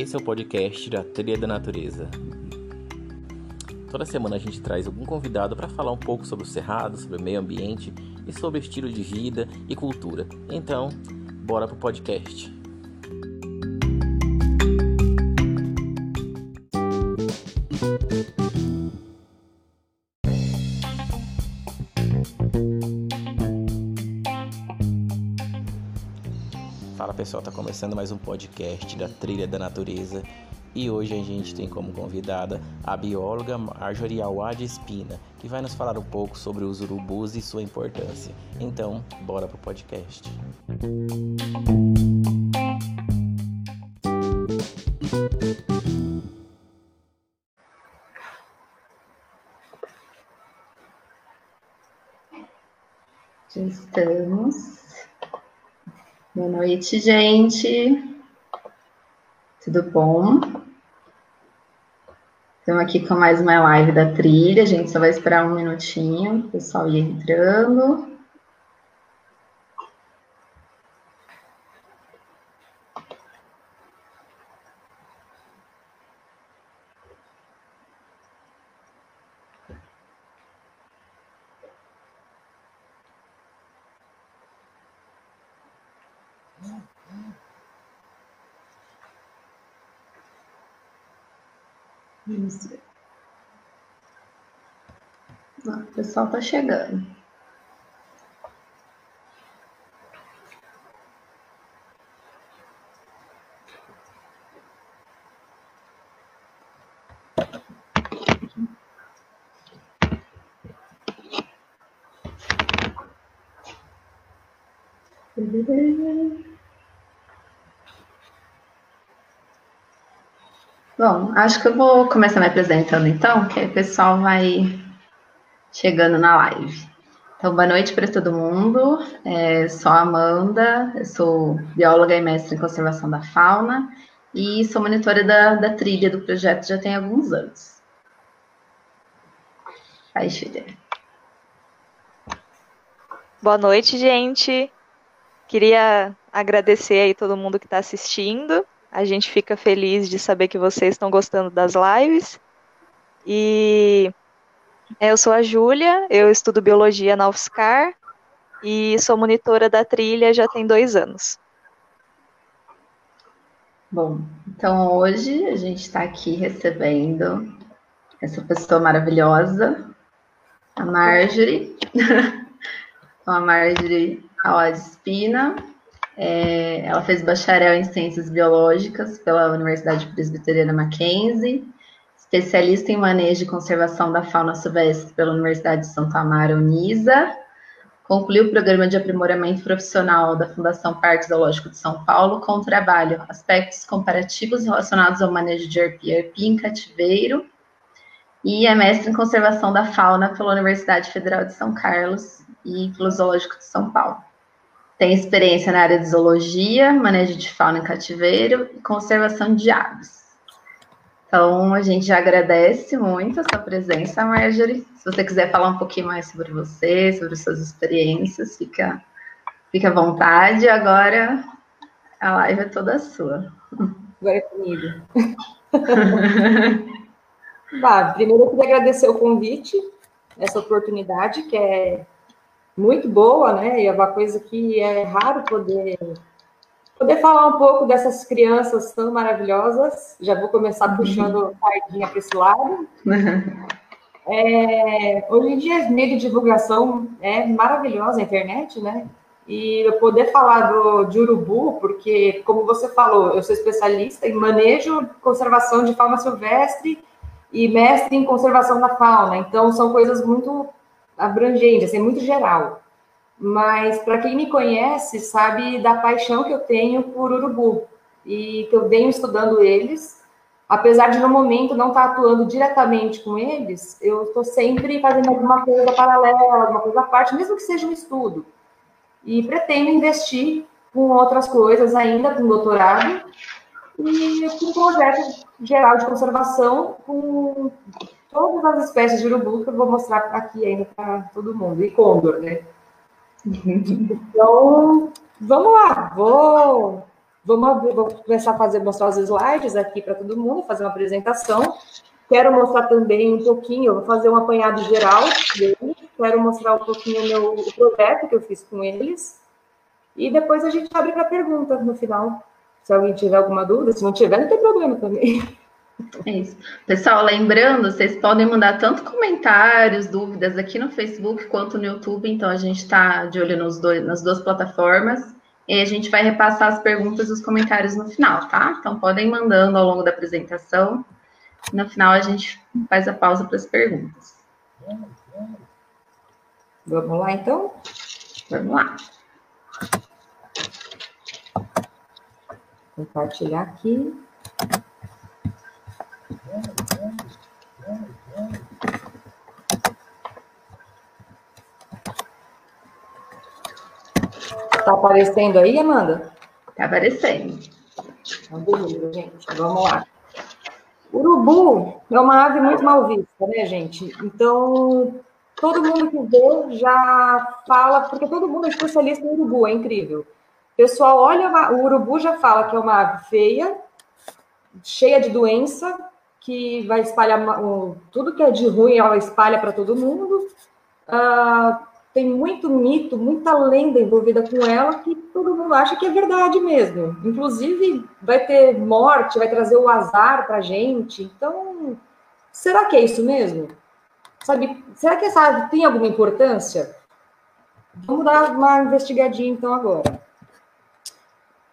Esse é o podcast da Trilha da Natureza. Toda semana a gente traz algum convidado para falar um pouco sobre o cerrado, sobre o meio ambiente e sobre estilo de vida e cultura. Então, bora pro podcast. Pessoal, tá começando mais um podcast da Trilha da Natureza e hoje a gente tem como convidada a bióloga Marjorie Awad Espina, que vai nos falar um pouco sobre os urubus e sua importância. Então, bora pro podcast. Já estamos. Boa noite, gente. Tudo bom? Estamos aqui com mais uma live da trilha. A gente só vai esperar um minutinho, o pessoal ir entrando. Isso. Ah, o pessoal está chegando. Bom, acho que eu vou começar me apresentando então, que aí o pessoal vai chegando na live. Então, boa noite para todo mundo. É, sou a Amanda, sou bióloga e mestre em conservação da fauna e sou monitora da, da trilha do projeto já tem alguns anos. Aí, Julia. Boa noite, gente. Queria agradecer aí todo mundo que está assistindo. A gente fica feliz de saber que vocês estão gostando das lives. E eu sou a Júlia, eu estudo biologia na UFSCar e sou monitora da trilha já tem dois anos. Bom, então hoje a gente está aqui recebendo essa pessoa maravilhosa, a Marjorie. então, a Marjorie Awad Espina, é, ela fez bacharel em Ciências Biológicas pela Universidade Presbiteriana Mackenzie, especialista em manejo e conservação da fauna silvestre pela Universidade de Santa Amaro, Unisa, concluiu o programa de aprimoramento profissional da Fundação Parque Zoológico de São Paulo com o trabalho Aspectos Comparativos relacionados ao manejo de arpia-arpia em cativeiro, e é mestre em conservação da fauna pela Universidade Federal de São Carlos e pelo Zoológico de São Paulo. Tem experiência na área de zoologia, manejo de fauna em cativeiro e conservação de aves. Então, a gente agradece muito a sua presença, Marjorie. Se você quiser falar um pouquinho mais sobre você, sobre suas experiências, fica, fica à vontade. Agora, a live é toda sua. Agora é comigo. bah, primeiro, eu queria agradecer o convite, essa oportunidade, que é muito boa, né? E é uma coisa que é raro poder poder falar um pouco dessas crianças tão maravilhosas. Já vou começar puxando sardinha para esse lado. É, hoje em dia, meio de divulgação é maravilhosa a internet, né? E eu poder falar do, de urubu, porque, como você falou, eu sou especialista em manejo e conservação de fauna silvestre e mestre em conservação da fauna. Então, são coisas muito abrangente, assim, muito geral. Mas para quem me conhece, sabe da paixão que eu tenho por urubu e que eu venho estudando eles. Apesar de no momento não estar atuando diretamente com eles, eu estou sempre fazendo alguma coisa paralela, alguma coisa à parte, mesmo que seja um estudo. E pretendo investir com outras coisas ainda, com doutorado, e com um projeto geral de conservação com todas as espécies de urubu que eu vou mostrar aqui ainda para todo mundo, e condor, né? Então, vamos lá, vou, vamos, vou começar a fazer, mostrar os slides aqui para todo mundo, fazer uma apresentação. Quero mostrar também um pouquinho, vou fazer um apanhado geral deles, quero mostrar um pouquinho o meu o projeto que eu fiz com eles. E depois a gente abre para pergunta no final. Se alguém tiver alguma dúvida, se não tiver, não tem problema também. É isso. Pessoal, lembrando, vocês podem mandar tanto comentários, dúvidas aqui no Facebook quanto no YouTube, então a gente está de olho nos dois, nas duas plataformas. E a gente vai repassar as perguntas e os comentários no final, tá? Então podem mandando ao longo da apresentação. No final a gente faz a pausa para as perguntas. Vamos lá, então? Vamos lá. Compartilhar aqui. Tá aparecendo aí, Amanda? Tá aparecendo. Então, beleza, gente. Vamos lá. Urubu é uma ave muito mal vista, né, gente? Então, todo mundo que vê já fala, porque todo mundo é especialista em urubu, é incrível. O pessoal olha, o urubu já fala que é uma ave feia, cheia de doença, que vai espalhar tudo que é de ruim, ela espalha para todo mundo. Uh, tem muito mito, muita lenda envolvida com ela que todo mundo acha que é verdade mesmo. Inclusive, vai ter morte, vai trazer o azar para gente. Então, será que é isso mesmo? Sabe, será que essa ave tem alguma importância? Vamos dar uma investigadinha então agora.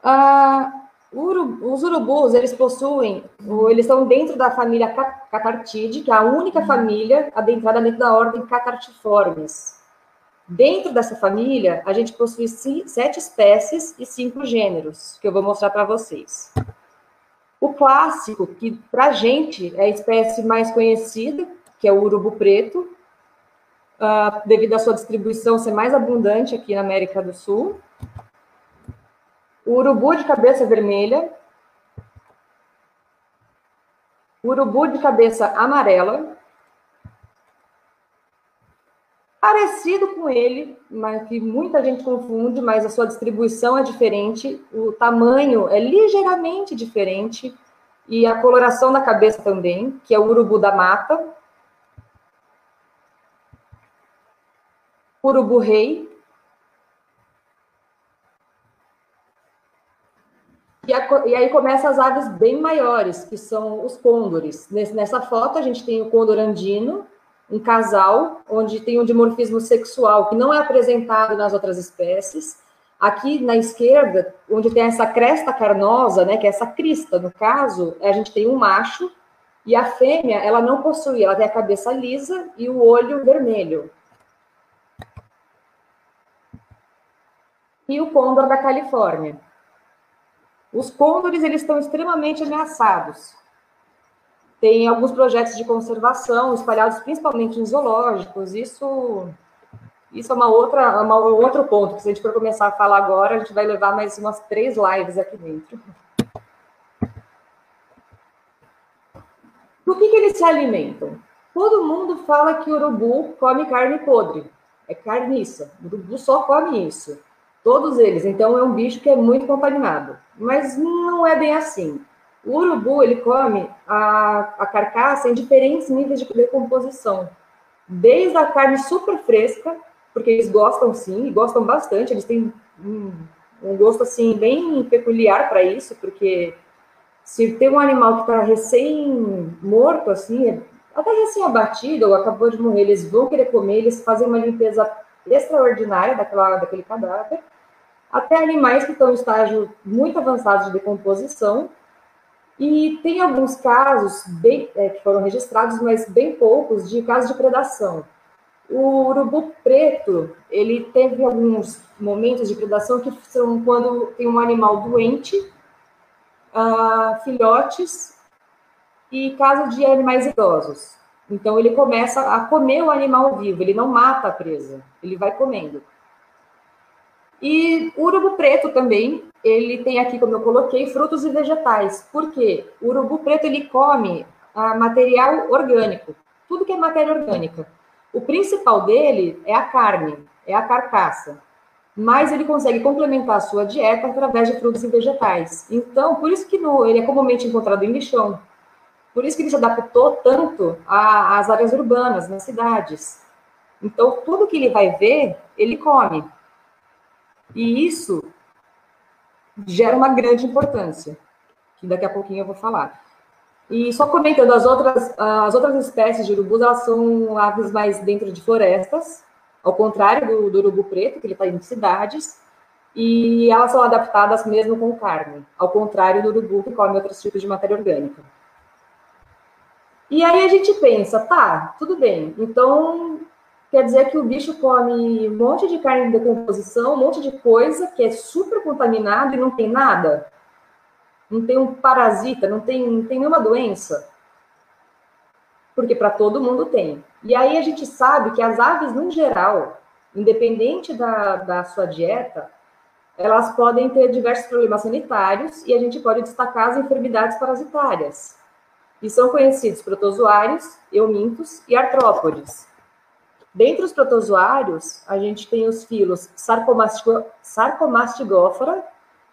Ah, os urubus, eles possuem, eles estão dentro da família Catartide, que é a única família adentrada dentro da ordem Catartiformes. Dentro dessa família, a gente possui sete espécies e cinco gêneros, que eu vou mostrar para vocês. O clássico, que para a gente é a espécie mais conhecida, que é o urubu preto, uh, devido à sua distribuição ser mais abundante aqui na América do Sul. O urubu de cabeça vermelha, o urubu de cabeça amarela, parecido com ele, mas que muita gente confunde, mas a sua distribuição é diferente, o tamanho é ligeiramente diferente e a coloração da cabeça também, que é o urubu da mata. Urubu rei, E, a, e, aí começam as aves bem maiores, que são os côndores. Nessa foto a gente tem o côndor andino, um casal, onde tem um dimorfismo sexual que não é apresentado nas outras espécies. Aqui na esquerda, onde tem essa cresta carnosa, né, que é essa crista, no caso, a gente tem um macho, e a fêmea, ela não possui, ela tem a cabeça lisa e o olho vermelho. E o côndor da Califórnia. Os côndores eles estão extremamente ameaçados. Tem alguns projetos de conservação espalhados principalmente em zoológicos. Isso, isso é uma outra, uma, um outro ponto que se a gente for começar a falar agora, a gente vai levar mais umas três lives aqui dentro. Do que, que eles se alimentam? Todo mundo fala que o urubu come carne podre, é carniça. O urubu só come isso. Todos eles. Então, é um bicho que é muito contaminado. Mas não é bem assim. O urubu, ele come a, a carcaça em diferentes níveis de decomposição. Desde a carne super fresca, porque eles gostam sim, gostam bastante, eles têm um, um gosto assim bem peculiar para isso, porque se tem um animal que está recém morto, assim, até recém abatido ou acabou de morrer, eles vão querer comer, eles fazem uma limpeza extraordinária daquela, daquele cadáver até animais que estão em estágio muito avançado de decomposição. E tem alguns casos bem, é, que foram registrados, mas bem poucos, de casos de predação. O urubu preto, ele teve alguns momentos de predação que são quando tem um animal doente, uh, filhotes e caso de animais idosos. Então, ele começa a comer o animal vivo, ele não mata a presa, ele vai comendo. E urubu preto também, ele tem aqui, como eu coloquei, frutos e vegetais. Por quê? O urubu preto, ele come ah, material orgânico, tudo que é matéria orgânica. O principal dele é a carne, é a carcaça. mas ele consegue complementar a sua dieta através de frutos e vegetais. Então, por isso que no, ele é comumente encontrado em lixão. Por isso que ele se adaptou tanto às áreas urbanas, nas cidades. Então, tudo que ele vai ver, ele come. E isso gera uma grande importância, que daqui a pouquinho eu vou falar. E só comentando, as outras, as outras espécies de urubus, elas são aves mais dentro de florestas, ao contrário do, do urubu preto, que ele está em cidades, e elas são adaptadas mesmo com carne, ao contrário do urubu, que come outros tipos de matéria orgânica. E aí a gente pensa, tá, tudo bem, então quer dizer que o bicho come um monte de carne de decomposição, um monte de coisa que é super contaminado e não tem nada? Não tem um parasita, não tem, não tem nenhuma doença? Porque para todo mundo tem. E aí a gente sabe que as aves, no geral, independente da, da sua dieta, elas podem ter diversos problemas sanitários e a gente pode destacar as enfermidades parasitárias. E são conhecidos protozoários, eumintos e artrópodes. Dentre os protozoários, a gente tem os filos Sarcomastigófora,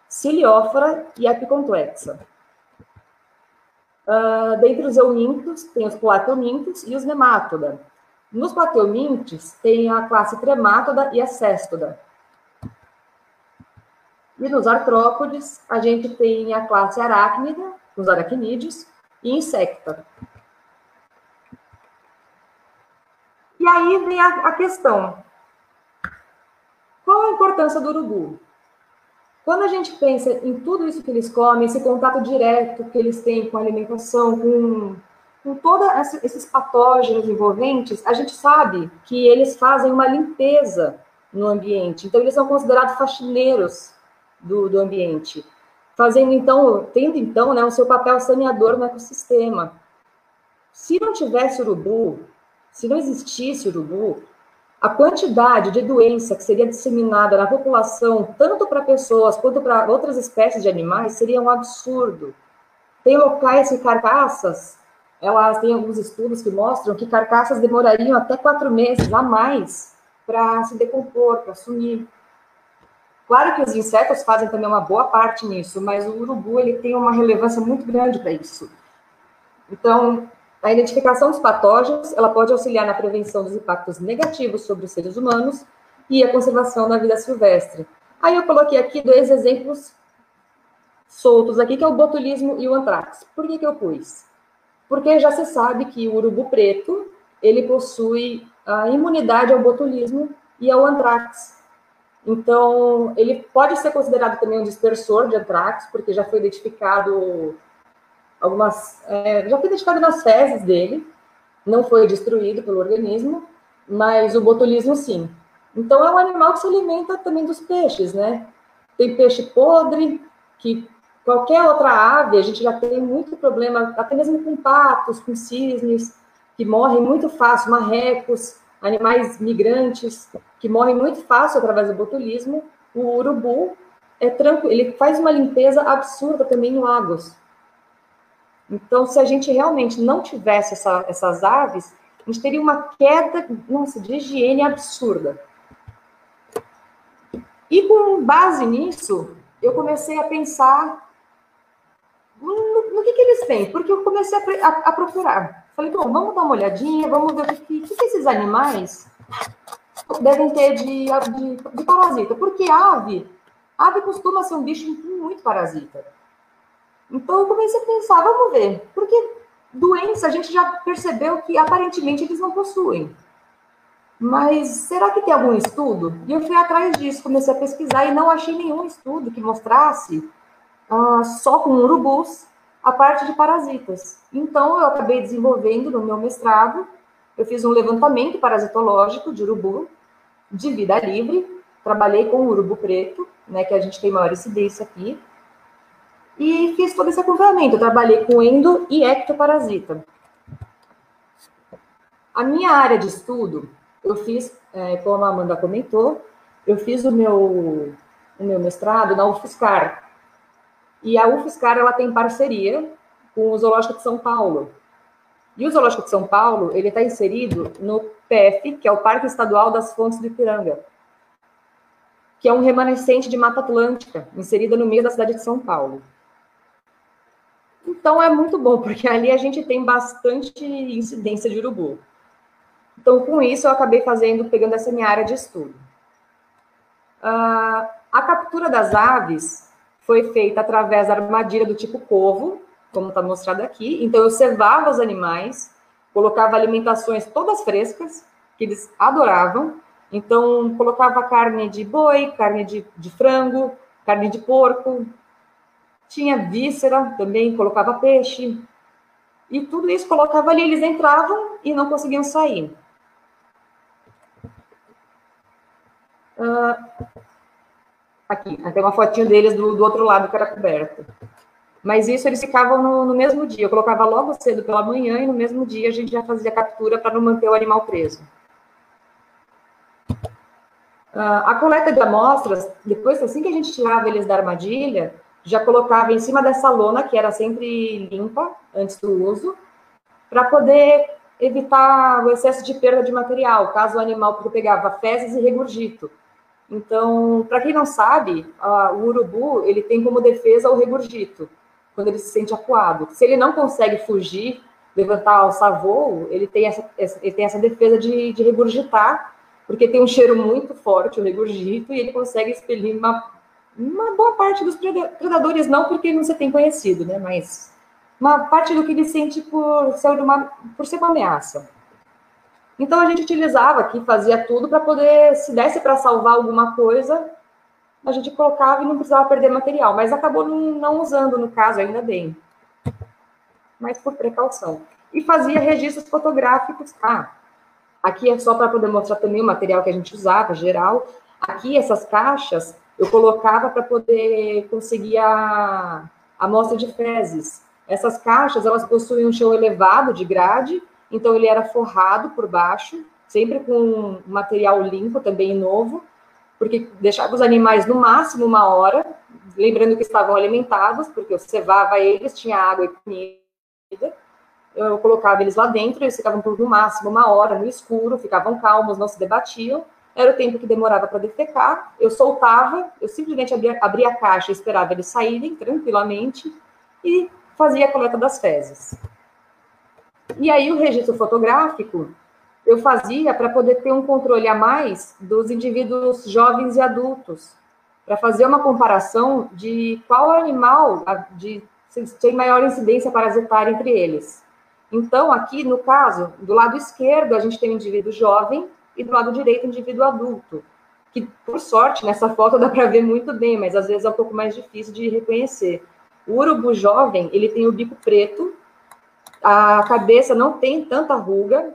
Ciliófora e Epicomplexa. Uh, dentre os eumintos, tem os plateumintos e os nemátoda. Nos plateumintes, tem a classe tremátoda e a céstoda. E nos artrópodes, a gente tem a classe aracnida, os aracnídeos, e insecta. E aí vem a, a questão. Qual a importância do urubu? Quando a gente pensa em tudo isso que eles comem, esse contato direto que eles têm com a alimentação, com, com todos esses patógenos envolventes, a gente sabe que eles fazem uma limpeza no ambiente. Então, eles são considerados faxineiros do, do ambiente, fazendo então, tendo então né, o seu papel saneador no ecossistema. Se não tivesse urubu, se não existisse urubu, a quantidade de doença que seria disseminada na população, tanto para pessoas quanto para outras espécies de animais, seria um absurdo. Tem locais que carcaças, elas têm alguns estudos que mostram que carcaças demorariam até quatro meses a mais para se decompor, para sumir. Claro que os insetos fazem também uma boa parte nisso, mas o urubu ele tem uma relevância muito grande para isso. Então, a identificação dos patógenos, ela pode auxiliar na prevenção dos impactos negativos sobre os seres humanos e a conservação da vida silvestre. Aí eu coloquei aqui dois exemplos soltos aqui, que é o botulismo e o antrax. Por que, que eu pus? Porque já se sabe que o urubu preto, ele possui a imunidade ao botulismo e ao antrax. Então, ele pode ser considerado também um dispersor de antrax, porque já foi identificado algumas. É, já foi identificado nas fezes dele, não foi destruído pelo organismo, mas o botulismo sim. Então é um animal que se alimenta também dos peixes, né? Tem peixe podre, que qualquer outra ave, a gente já tem muito problema, até mesmo com patos, com cisnes, que morrem muito fácil, marrecos, animais migrantes, que morrem muito fácil através do botulismo. O urubu é tranquilo, ele faz uma limpeza absurda também em lagos. Então, se a gente realmente não tivesse essa, essas aves, a gente teria uma queda, nossa, de higiene absurda. E com base nisso, eu comecei a pensar no, no que, que, eles têm, porque eu comecei a, a, a, procurar. Falei, bom, vamos dar uma olhadinha, vamos ver o que, que, que esses animais devem ter de, de, de parasita. Porque ave, ave costuma ser um bicho muito parasita. Então eu comecei a pensar, vamos ver, porque doença a gente já percebeu que aparentemente eles não possuem. Mas será que tem algum estudo? E eu fui atrás disso, comecei a pesquisar e não achei nenhum estudo que mostrasse ah, só com urubus a parte de parasitas. Então eu acabei desenvolvendo no meu mestrado, eu fiz um levantamento parasitológico de urubu de vida livre, trabalhei com o urubu preto, né, que a gente tem maior incidência aqui, e fiz todo esse acompanhamento. Eu trabalhei com endo e ectoparasita. A minha área de estudo, eu fiz, é, como a Amanda comentou, eu fiz o meu, o meu mestrado na UFSCar. E a UFSCar, ela tem parceria com o Zoológico de São Paulo. E o Zoológico de São Paulo, ele está inserido no PF, que é o Parque Estadual das Fontes do Ipiranga que é um remanescente de Mata Atlântica, inserida no meio da cidade de São Paulo. Então é muito bom, porque ali a gente tem bastante incidência de urubu. Então, com isso, eu acabei fazendo, pegando essa minha área de estudo. Uh, a captura das aves foi feita através da armadilha do tipo covo, como está mostrado aqui. Então, eu cevava os animais, colocava alimentações todas frescas, que eles adoravam. Então, colocava carne de boi, carne de, de frango, carne de porco, tinha víscera também, colocava peixe. E tudo isso colocava ali, eles entravam e não conseguiam sair. Uh, aqui, tem uma fotinho deles do, do outro lado que era coberto. Mas isso eles ficavam no, no, mesmo dia. Eu colocava logo cedo pela manhã e no mesmo dia a gente já fazia a captura para não manter o animal preso. Uh, a coleta de amostras, depois, assim que a gente tirava eles da armadilha, já colocava em cima dessa lona, que era sempre limpa antes do uso, para poder evitar o excesso de perda de material, caso o animal pegava fezes e regurgito. Então, para quem não sabe, uh, o urubu ele tem como defesa o regurgito, quando ele se sente acuado. Se ele não consegue fugir, levantar, alçar voo, ele tem essa, ele tem essa defesa de, de regurgitar porque tem um cheiro muito forte, o regurgito, e ele consegue expelir uma, uma boa parte dos predadores, não porque não se tem conhecido, né, mas uma parte do que ele sente por ser uma, por ser uma ameaça. Então a gente utilizava aqui, fazia tudo para poder, se desse para salvar alguma coisa, a gente colocava e não precisava perder material, mas acabou não, não usando no caso, ainda bem. Mas por precaução. E fazia registros fotográficos. Ah, Aqui é só para poder mostrar também o material que a gente usava, geral. Aqui, essas caixas, eu colocava para poder conseguir a amostra de fezes. Essas caixas, elas possuem um chão elevado de grade, então ele era forrado por baixo, sempre com material limpo, também novo, porque deixava os animais no máximo uma hora, lembrando que estavam alimentados, porque eu cevava eles, tinha água e comida, eu colocava eles lá dentro, eles ficavam por no máximo uma hora no escuro, ficavam calmos, não se debatiam. Era o tempo que demorava para defecar. Eu soltava, eu simplesmente abria, abria a caixa, esperava eles saírem tranquilamente e fazia a coleta das fezes. E aí o registro fotográfico eu fazia para poder ter um controle a mais dos indivíduos jovens e adultos, para fazer uma comparação de qual animal de, tem maior incidência parasitária entre eles. Então, aqui, no caso, do lado esquerdo, a gente tem um indivíduo jovem e do lado direito, indivíduo adulto. Que, por sorte, nessa foto dá para ver muito bem, mas às vezes é um pouco mais difícil de reconhecer. O urubu jovem, ele tem o bico preto, a cabeça não tem tanta ruga,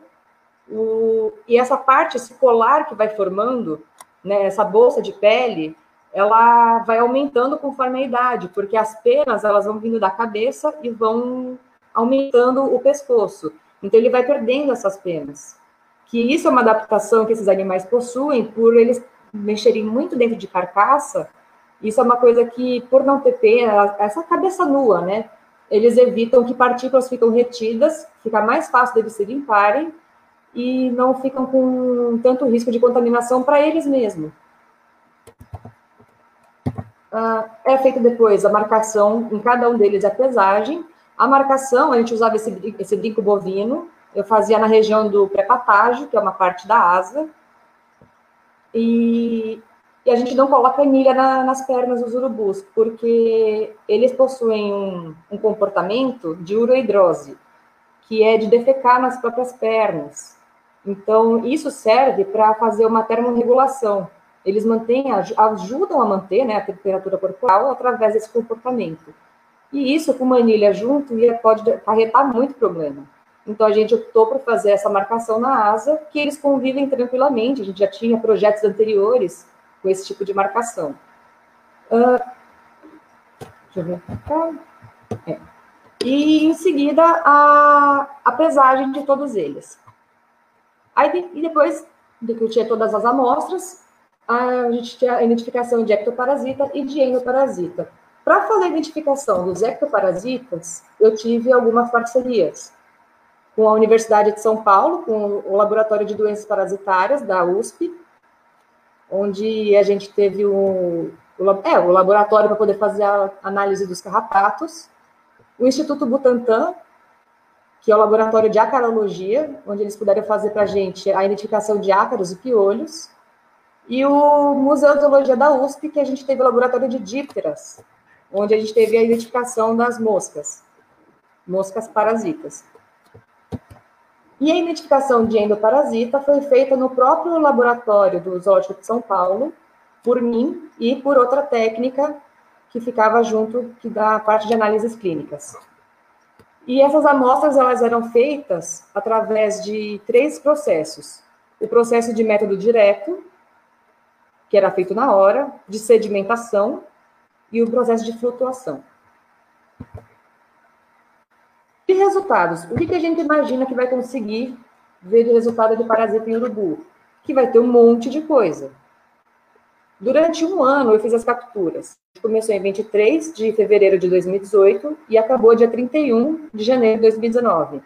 o, e essa parte, esse colar que vai formando, né, essa bolsa de pele, ela vai aumentando conforme a idade, porque as penas elas vão vindo da cabeça e vão aumentando o pescoço. Então, ele vai perdendo essas penas. Que isso é uma adaptação que esses animais possuem por eles mexerem muito dentro de carcaça. Isso é uma coisa que, por não ter pena, essa cabeça nua, né? Eles evitam que partículas ficam retidas, fica mais fácil deles se limparem e não ficam com tanto risco de contaminação para eles mesmos. Uh, é feita depois a marcação em cada um deles, a pesagem, a marcação, a gente usava esse, esse brinco bovino, eu fazia na região do pré-patágio, que é uma parte da asa, e, e a gente não coloca anilha na, nas pernas dos urubus, porque eles possuem um, um comportamento de urohidrose, que é de defecar nas próprias pernas. Então, isso serve para fazer uma termorregulação. Eles mantêm, ajudam a manter né, a temperatura corporal através desse comportamento. E isso com manilha junto pode acarretar muito problema. Então a gente optou por fazer essa marcação na asa, que eles convivem tranquilamente. A gente já tinha projetos anteriores com esse tipo de marcação. Uh, deixa eu ver. É. E em seguida a, a pesagem de todos eles. Aí, e depois de que eu tinha todas as amostras, a gente tinha a identificação de ectoparasita e de endoparasita. Para fazer a identificação dos ectoparasitas, eu tive algumas parcerias com a Universidade de São Paulo, com o Laboratório de Doenças Parasitárias da USP, onde a gente teve é, o laboratório para poder fazer a análise dos carrapatos, o Instituto Butantan, que é o laboratório de acarologia, onde eles puderam fazer para a gente a identificação de ácaros e piolhos, e o Museu de Zoologia da USP, que a gente teve o laboratório de dípteras, onde a gente teve a identificação das moscas, moscas parasitas. E a identificação de endoparasita foi feita no próprio laboratório do Zoológico de São Paulo, por mim e por outra técnica que ficava junto que da parte de análises clínicas. E essas amostras elas eram feitas através de três processos: o processo de método direto, que era feito na hora, de sedimentação e o processo de flutuação. E resultados? O que, que a gente imagina que vai conseguir ver de resultado de parasita em urubu? Que vai ter um monte de coisa. Durante um ano, eu fiz as capturas. Começou em 23 de fevereiro de 2018 e acabou dia 31 de janeiro de 2019.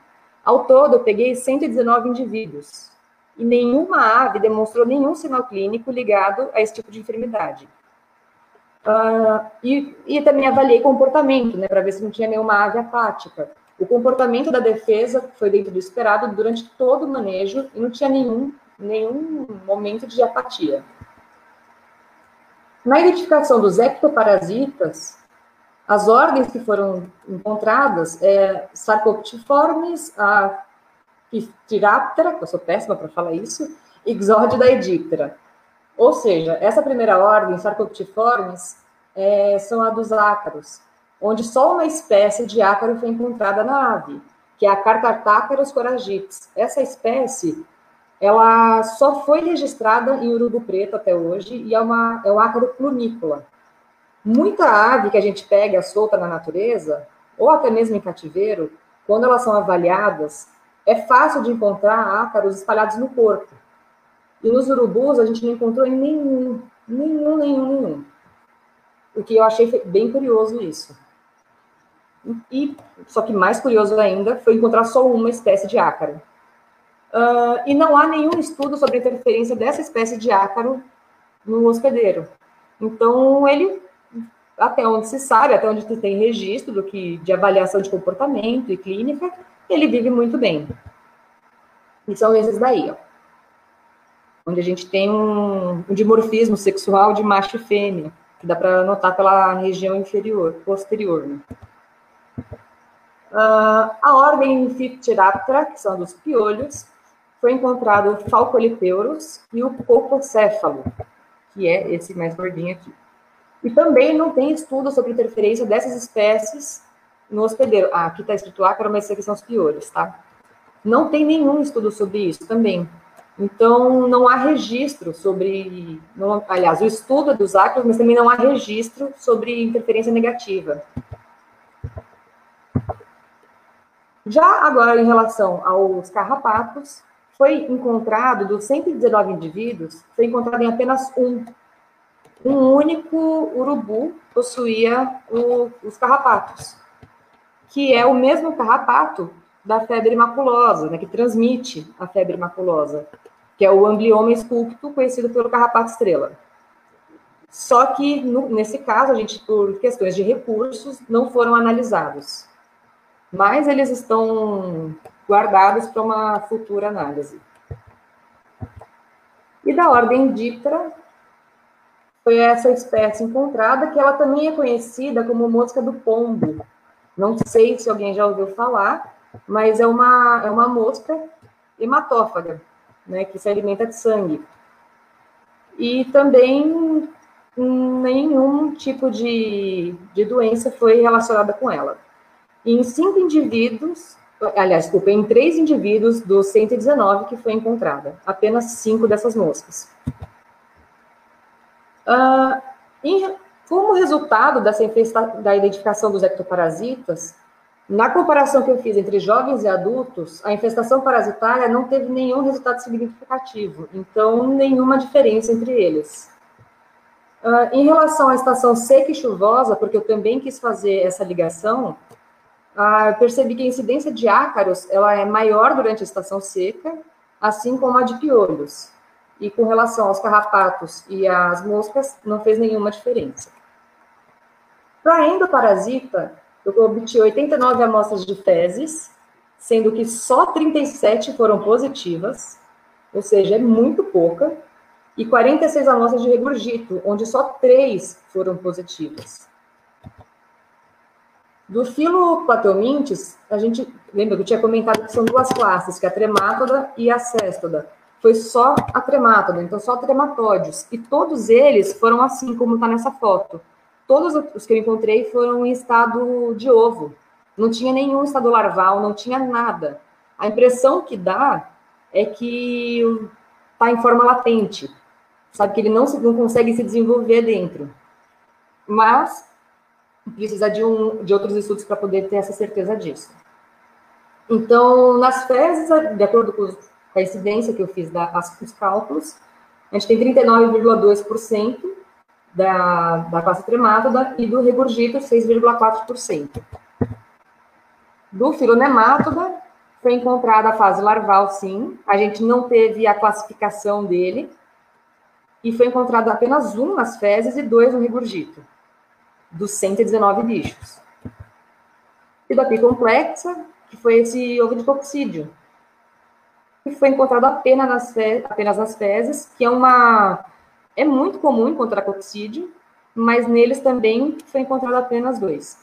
Ao todo, eu peguei 119 indivíduos e nenhuma ave demonstrou nenhum sinal clínico ligado a esse tipo de enfermidade. Uh, e, e, também avaliei comportamento, né, para ver se não tinha nenhuma ave apática. O comportamento da defesa foi dentro do esperado durante todo o manejo e não tinha nenhum, nenhum momento de apatia. Na identificação dos ectoparasitas, as ordens que foram encontradas é Sarcoptiformes, a Phytiraptera, que eu sou péssima para falar isso, Exórdida edíptera. Ou seja, essa primeira ordem, Sarcoptiformes, é, são a dos ácaros, onde só uma espécie de ácaro foi encontrada na ave, que é a Cartartácaros coragites. Essa espécie, ela só foi registrada em urubu preto até hoje e é, uma, é um ácaro plunícola. Muita ave que a gente pega solta na natureza, ou até mesmo em cativeiro, quando elas são avaliadas, é fácil de encontrar ácaros espalhados no corpo. E nos urubus a gente não encontrou nenhum, nenhum, nenhum, nenhum. O que eu achei bem curioso isso. E, só que mais curioso ainda foi encontrar só uma espécie de ácaro. Uh, e não há nenhum estudo sobre a interferência dessa espécie de ácaro no hospedeiro. Então, ele, até onde se sabe, até onde tem registro do que, de avaliação de comportamento e clínica, ele vive muito bem. E são esses daí, ó. Onde a gente tem um, um dimorfismo sexual de macho e fêmea, que dá para notar pela região inferior, posterior, né? Uh, a ordem Phytiraptera, que são dos piolhos, foi encontrado o Falcolipeuros e o Copocéfalo, que é esse mais gordinho aqui. E também não tem estudo sobre interferência dessas espécies no hospedeiro. Ah, aqui está escrito ácaro, mas isso aqui são os piores, tá? Não tem nenhum estudo sobre isso também. Então, não há registro sobre. Não, aliás, o estudo dos ácaros, mas também não há registro sobre interferência negativa. Já agora, em relação aos carrapatos, foi encontrado, dos 119 indivíduos, foi encontrado em apenas um. Um único urubu possuía o, os carrapatos que é o mesmo carrapato da febre maculosa, né, que transmite a febre maculosa, que é o amblioma esculpto, conhecido pelo carrapato estrela. Só que, no, nesse caso, a gente, por questões de recursos, não foram analisados. Mas eles estão guardados para uma futura análise. E da ordem Diptera, foi essa espécie encontrada, que ela também é conhecida como mosca do pombo, não sei se alguém já ouviu falar, mas é uma, é uma mosca hematófaga, né, que se alimenta de sangue. E também nenhum tipo de, de doença foi relacionada com ela. Em cinco indivíduos, aliás, desculpa, em três indivíduos dos 119 que foi encontrada, apenas cinco dessas moscas. Uh, em, como resultado dessa da identificação dos ectoparasitas, na comparação que eu fiz entre jovens e adultos, a infestação parasitária não teve nenhum resultado significativo, então nenhuma diferença entre eles. Uh, em relação à estação seca e chuvosa, porque eu também quis fazer essa ligação, uh, percebi que a incidência de ácaros ela é maior durante a estação seca, assim como a de piolhos. e com relação aos carrapatos e às moscas, não fez nenhuma diferença. Para endoparasita, eu obtive 89 amostras de fezes, sendo que só 37 foram positivas, ou seja, é muito pouca, e 46 amostras de regurgito, onde só 3 foram positivas. Do filo Platelmintes, a gente lembra que eu tinha comentado que são duas classes, que é a tremátoda e a céstoda. Foi só a tremátoda, então só trematódios. E todos eles foram assim como está nessa foto. Todos os que eu encontrei foram em estado de ovo. Não tinha nenhum estado larval, não tinha nada. A impressão que dá é que está em forma latente. Sabe que ele não, se, não consegue se desenvolver dentro. Mas precisa de, um, de outros estudos para poder ter essa certeza disso. Então, nas fezes, de acordo com a incidência que eu fiz das, os cálculos, a gente tem 39,2% da, da classe tremátoda e do regurgito 6,4%. Do filonemátoda, foi encontrada a fase larval, sim. A gente não teve a classificação dele. E foi encontrado apenas um nas fezes e dois no regurgito dos 119 bichos. E da complexa, que foi esse ovo de coccidídio, que foi encontrado apenas nas, fezes, apenas nas fezes, que é uma... É muito comum encontrar coccidídio, mas neles também foi encontrado apenas dois.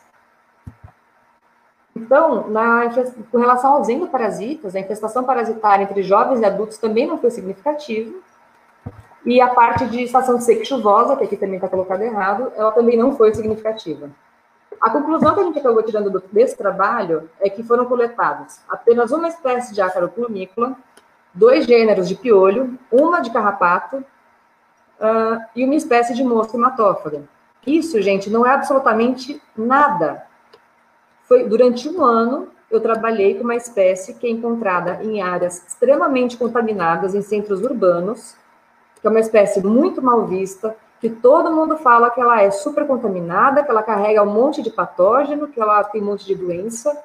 Então, na, com relação aos endoparasitas, a infestação parasitária entre jovens e adultos também não foi significativa, e a parte de estação seca e chuvosa, que aqui também está colocado errado, ela também não foi significativa. A conclusão que a gente acabou tirando desse trabalho é que foram coletados apenas uma espécie de ácaro plunícola, dois gêneros de piolho, uma de carrapato uh, e uma espécie de mosca hematófaga. Isso, gente, não é absolutamente nada. Foi durante um ano eu trabalhei com uma espécie que é encontrada em áreas extremamente contaminadas em centros urbanos, que é uma espécie muito mal vista, que todo mundo fala que ela é super contaminada, que ela carrega um monte de patógeno, que ela tem um monte de doença,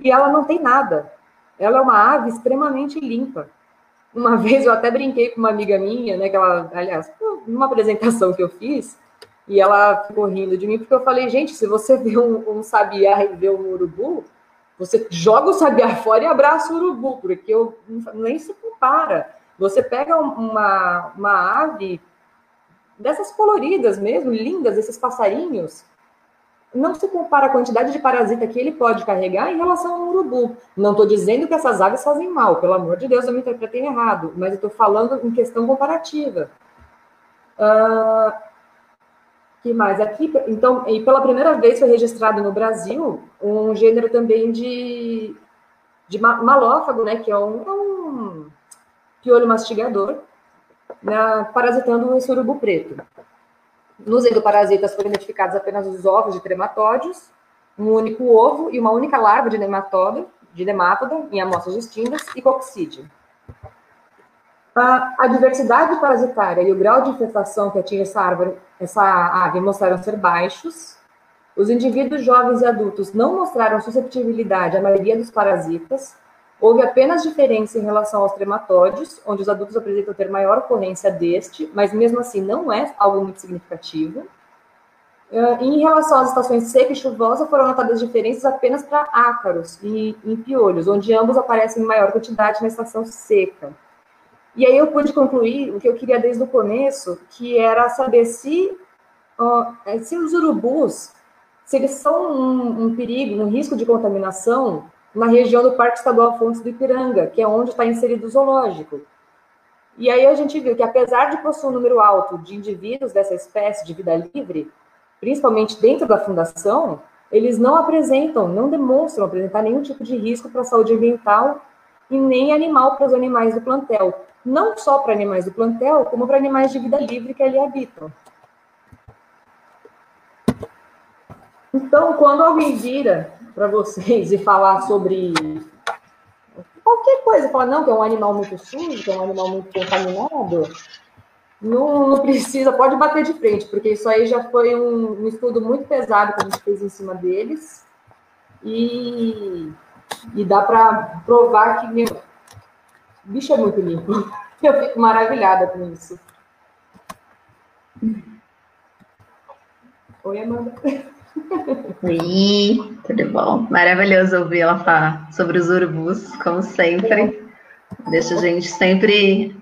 e ela não tem nada. Ela é uma ave extremamente limpa. Uma vez eu até brinquei com uma amiga minha, né, que ela, aliás, numa apresentação que eu fiz, e ela ficou rindo de mim, porque eu falei, gente, se você vê um, um sabiá e vê um urubu, você joga o sabiá fora e abraça o urubu, porque eu, nem se compara. Você pega uma, uma ave dessas coloridas mesmo, lindas, esses passarinhos, não se compara a quantidade de parasita que ele pode carregar em relação ao urubu. Não estou dizendo que essas aves fazem mal, pelo amor de Deus, eu me interpretei errado, mas estou falando em questão comparativa. Uh, que mais? Aqui, então, e pela primeira vez foi registrado no Brasil um gênero também de, de malófago, né, que é um, é um piolho mastigador, né, parasitando o surubu preto. Nos endoparasitas foram identificados apenas os ovos de trematódios, um único ovo e uma única larva de nemátoda, de nemátoda em amostras distintas e coccídeo. A, a, diversidade parasitária e o grau de infestação que atinge essa, árvore, essa ave mostraram ser baixos. Os indivíduos jovens e adultos não mostraram susceptibilidade à maioria dos parasitas, Houve apenas diferença em relação aos trematóides, onde os adultos apresentam ter maior ocorrência deste, mas mesmo assim não é algo muito significativo. Uh, em relação às estações seca e chuvosa, foram notadas diferenças apenas para ácaros e em piolhos, onde ambos aparecem em maior quantidade na estação seca. E aí eu pude concluir o que eu queria desde o começo, que era saber se, uh, se os urubus, se eles são um, um perigo, um risco de contaminação na região do Parque Estadual Fontes do Ipiranga, que é onde está inserido o zoológico. E aí a gente viu que, apesar de possuir um número alto de indivíduos dessa espécie de vida livre, principalmente dentro da fundação, eles não apresentam, não demonstram apresentar nenhum tipo de risco para a saúde ambiental e nem animal para os animais do plantel. Não só para animais do plantel, como para animais de vida livre que ali habitam. Então, quando alguém vira para vocês e falar sobre qualquer coisa, falar não, que é um animal muito sujo, que é um animal muito contaminado, não, não, precisa, pode bater de frente, porque isso aí já foi um, um, estudo muito pesado que a gente fez em cima deles. E, e dá para provar que meu, bicho é muito limpo. Eu fico maravilhada com isso. Oi, Amanda. Oi, tudo bom? Maravilhoso ouvir ela falar sobre os urubus, como sempre. Deixa a gente sempre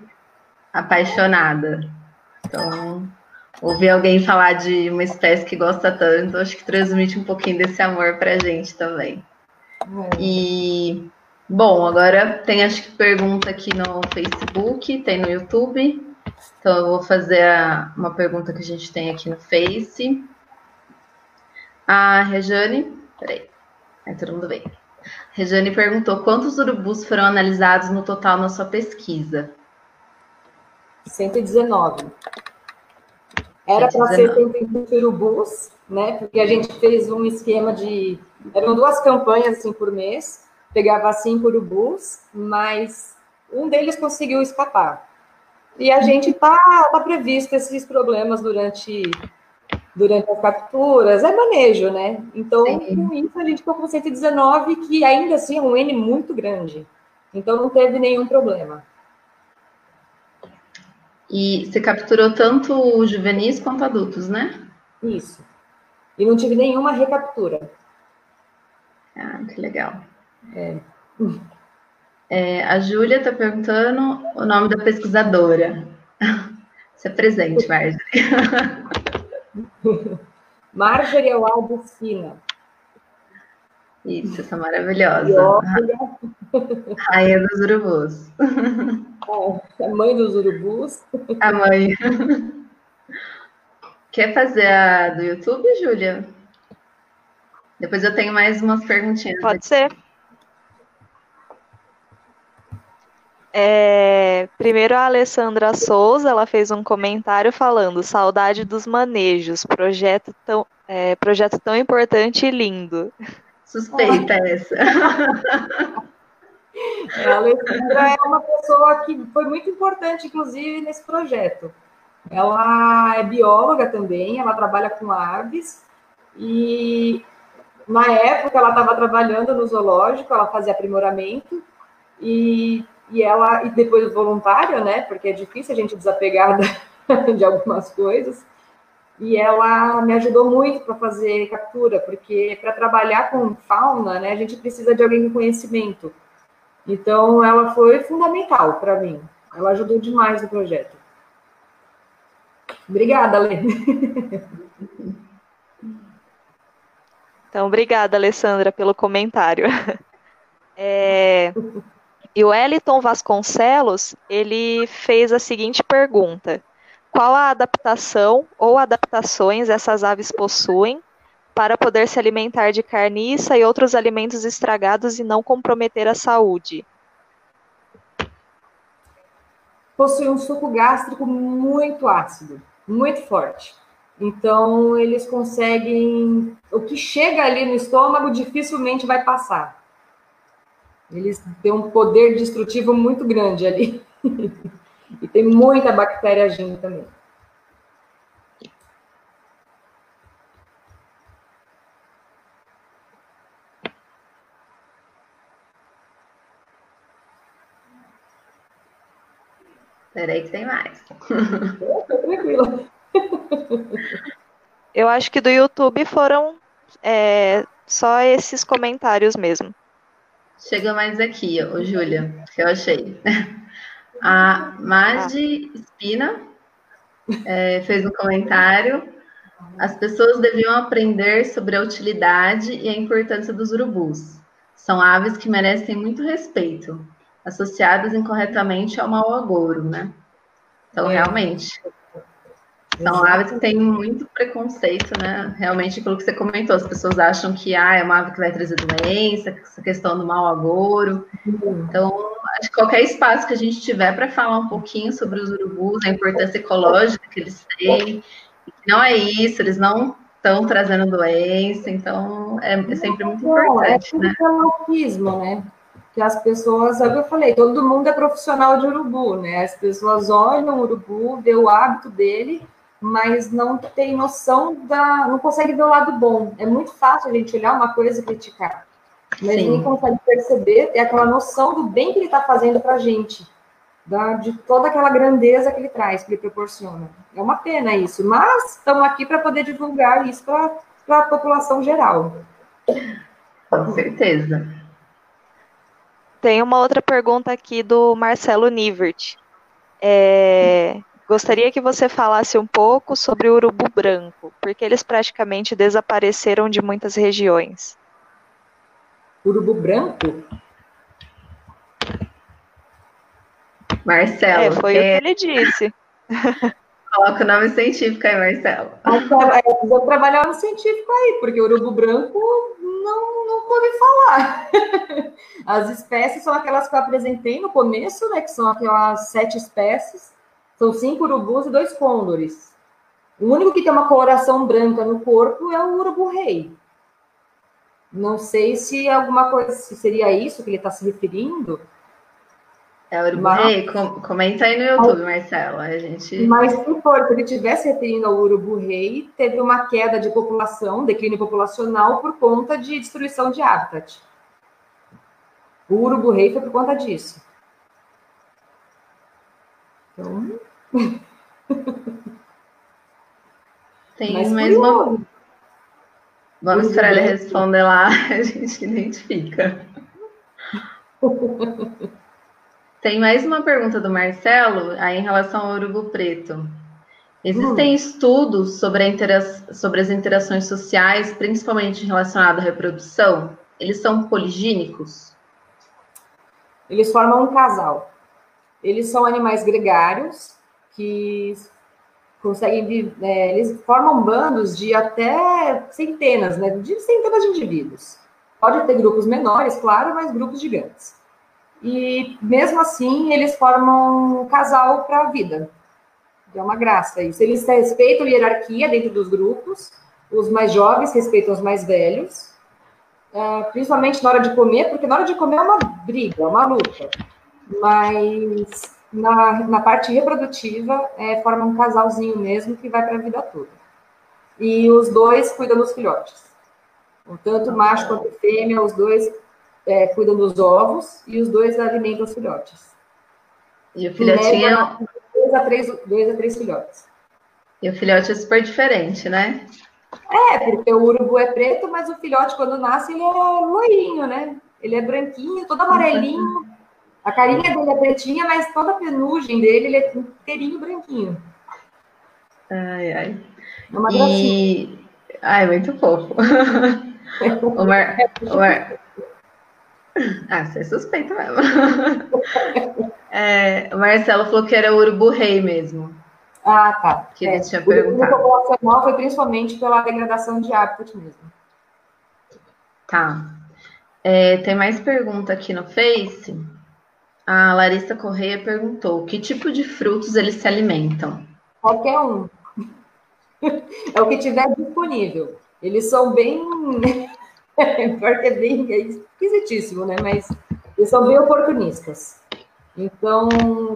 apaixonada. Então, ouvir alguém falar de uma espécie que gosta tanto, acho que transmite um pouquinho desse amor para a gente também. É. E, bom, agora tem acho que pergunta aqui no Facebook, tem no YouTube. Então, eu vou fazer a, uma pergunta que a gente tem aqui no Face. A Rejane, peraí, aí todo mundo vem. Rejane perguntou quantos urubus foram analisados no total na sua pesquisa? 119. Era para ser 120 urubus, né? Porque a gente fez um esquema de. Eram duas campanhas assim por mês, pegava cinco urubus, mas um deles conseguiu escapar. E a gente tá, tá previsto esses problemas durante durante as capturas, é manejo, né? Então, Sim. com isso, a gente ficou com 119, que ainda assim é um N muito grande. Então, não teve nenhum problema. E você capturou tanto juvenis quanto adultos, né? Isso. E não tive nenhuma recaptura. Ah, que legal. É. É, a Júlia está perguntando o nome da pesquisadora. Você é presente, Marjorie. Marjorie Aldo Fina. Isso, essa maravilhosa. Rainha dos urubus. É, a mãe dos urubus. A mãe. Quer fazer a do YouTube, Júlia? Depois eu tenho mais umas perguntinhas. Pode aqui. ser. É, primeiro a Alessandra Souza, ela fez um comentário falando saudade dos manejos, projeto tão, é, projeto tão importante e lindo. Suspeita essa. É, a Alessandra é uma pessoa que foi muito importante, inclusive, nesse projeto. Ela é bióloga também, ela trabalha com aves e na época ela estava trabalhando no zoológico, ela fazia aprimoramento e e ela, e depois voluntária, né? Porque é difícil a gente desapegar de algumas coisas. E ela me ajudou muito para fazer captura, porque para trabalhar com fauna, né, a gente precisa de alguém com conhecimento. Então, ela foi fundamental para mim. Ela ajudou demais no projeto. Obrigada, Lê. Então, obrigada, Alessandra, pelo comentário. É, e o Eliton Vasconcelos, ele fez a seguinte pergunta: Qual a adaptação ou adaptações essas aves possuem para poder se alimentar de carniça e outros alimentos estragados e não comprometer a saúde? Possui um suco gástrico muito ácido, muito forte. Então, eles conseguem. O que chega ali no estômago dificilmente vai passar. Eles têm um poder destrutivo muito grande ali. e tem muita bactéria agindo também. Peraí que tem mais. tranquila. Eu acho que do YouTube foram é, só esses comentários mesmo. Chega mais aqui, ô Júlia, que eu achei. A Madi Espina é, fez um comentário. As pessoas deviam aprender sobre a utilidade e a importância dos urubus. São aves que merecem muito respeito, associadas incorretamente ao mau agouro, né? Então, é. realmente, são aves que têm muito preconceito, né? Realmente, aquilo que você comentou, as pessoas acham que ah, é uma ave que vai trazer doença, essa questão do mau agouro. Então, acho que qualquer espaço que a gente tiver para falar um pouquinho sobre os urubus, a importância ecológica que eles têm, não é isso, eles não estão trazendo doença, então é, é sempre muito importante, é né? É né? Que as pessoas, é o que eu falei, todo mundo é profissional de urubu, né? As pessoas olham o urubu, vê o hábito dele mas não tem noção da. não consegue ver o lado bom. É muito fácil a gente olhar uma coisa e criticar. Mas Sim. ninguém consegue perceber, ter aquela noção do bem que ele está fazendo para a gente. da, de toda aquela grandeza que ele traz, que ele proporciona. É uma pena isso, mas estamos aqui para poder divulgar isso para a população geral. Com certeza. Tem uma outra pergunta aqui do Marcelo Nivert. É, gostaria que você falasse um pouco sobre o urubu branco, porque eles praticamente desapareceram de muitas regiões. Urubu branco? Marcelo. É, foi que... o que ele disse. Coloca o nome científico aí, Marcelo. Vou trabalhar no científico aí, porque o urubu branco não, não ouvi falar. As espécies são aquelas que eu apresentei no começo, né? Que são aquelas sete espécies. São cinco urubus e dois côndores. O único que tem uma coloração branca no corpo é o urubu-rei. Não sei se alguma coisa, se seria isso que ele está se referindo, é o urubu-rei? Com, comenta aí no YouTube, Marcelo. A gente... Mas se for, se ele tivesse referindo ao urubu-rei, teve uma queda de população, declínio populacional, por conta de destruição de habitat. O urubu-rei foi por conta disso. Então... Tem Mas mais uma... Vamos para ele responder lá, a gente identifica. Tem mais uma pergunta do Marcelo aí em relação ao urubu preto. Existem hum. estudos sobre, sobre, as interações sociais, principalmente relacionadas à reprodução? Eles são poligínicos? Eles formam um casal. Eles são animais gregários que conseguem é, eles formam bandos de até centenas, né, de centenas de indivíduos. Pode ter grupos menores, claro, mas grupos gigantes e mesmo assim eles formam um casal para a vida. É uma graça isso. Eles respeitam a hierarquia dentro dos grupos, os mais jovens respeitam os mais velhos, uh, principalmente na hora de comer, porque na hora de comer é uma briga, é uma luta. Mas na, na parte reprodutiva, é, forma um casalzinho mesmo que vai para a vida toda. E os dois cuidam dos filhotes. Tanto macho quanto fêmea, os dois é, cuidam dos ovos e os dois alimentam os filhotes. E o filhotinho. É dois a, três, dois a três filhotes. E o filhote é super diferente, né? É, porque o urubu é preto, mas o filhote, quando nasce, ele é loirinho, né? Ele é branquinho, todo amarelinho. A carinha dele é pretinha, mas toda a penugem dele, ele é inteirinho branquinho. Ai, ai. É uma gracinha. E... Ai, muito fofo. o Mar... o Mar... Ah, você é suspeita mesmo. é, o Marcelo falou que era o urubu rei mesmo. Ah, tá. Que ele é, tinha perguntado. O populacional foi principalmente pela degradação de hábitat mesmo. Tá. É, tem mais pergunta aqui no Face. A Larissa Correia perguntou: que tipo de frutos eles se alimentam? Qualquer um. É o que tiver disponível. Eles são bem Porque é bem é esquisitíssimo, né? Mas eles são bem oportunistas. Então,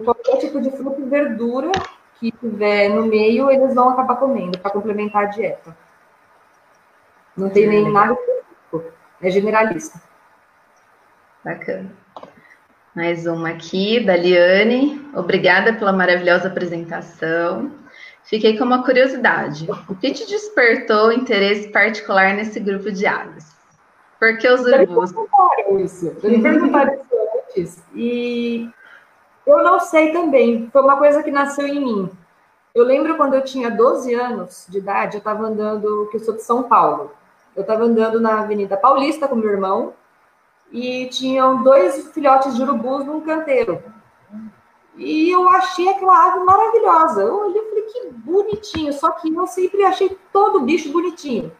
qualquer tipo de fruta e verdura que tiver no meio, eles vão acabar comendo para complementar a dieta. Não tem nem nada específico. É generalista. Bacana. Mais uma aqui, da Liane. Obrigada pela maravilhosa apresentação. Fiquei com uma curiosidade. O que te despertou interesse particular nesse grupo de aves? Porque os urubus. Isso. Me perguntaram isso antes. E eu não sei também. Foi uma coisa que nasceu em mim. Eu lembro quando eu tinha 12 anos de idade, eu estava andando, que eu sou de São Paulo. Eu estava andando na Avenida Paulista com meu irmão e tinham dois filhotes de urubus num canteiro. E eu achei aquela ave maravilhosa. Eu olhei e falei, que bonitinho. Só que eu sempre achei todo bicho bonitinho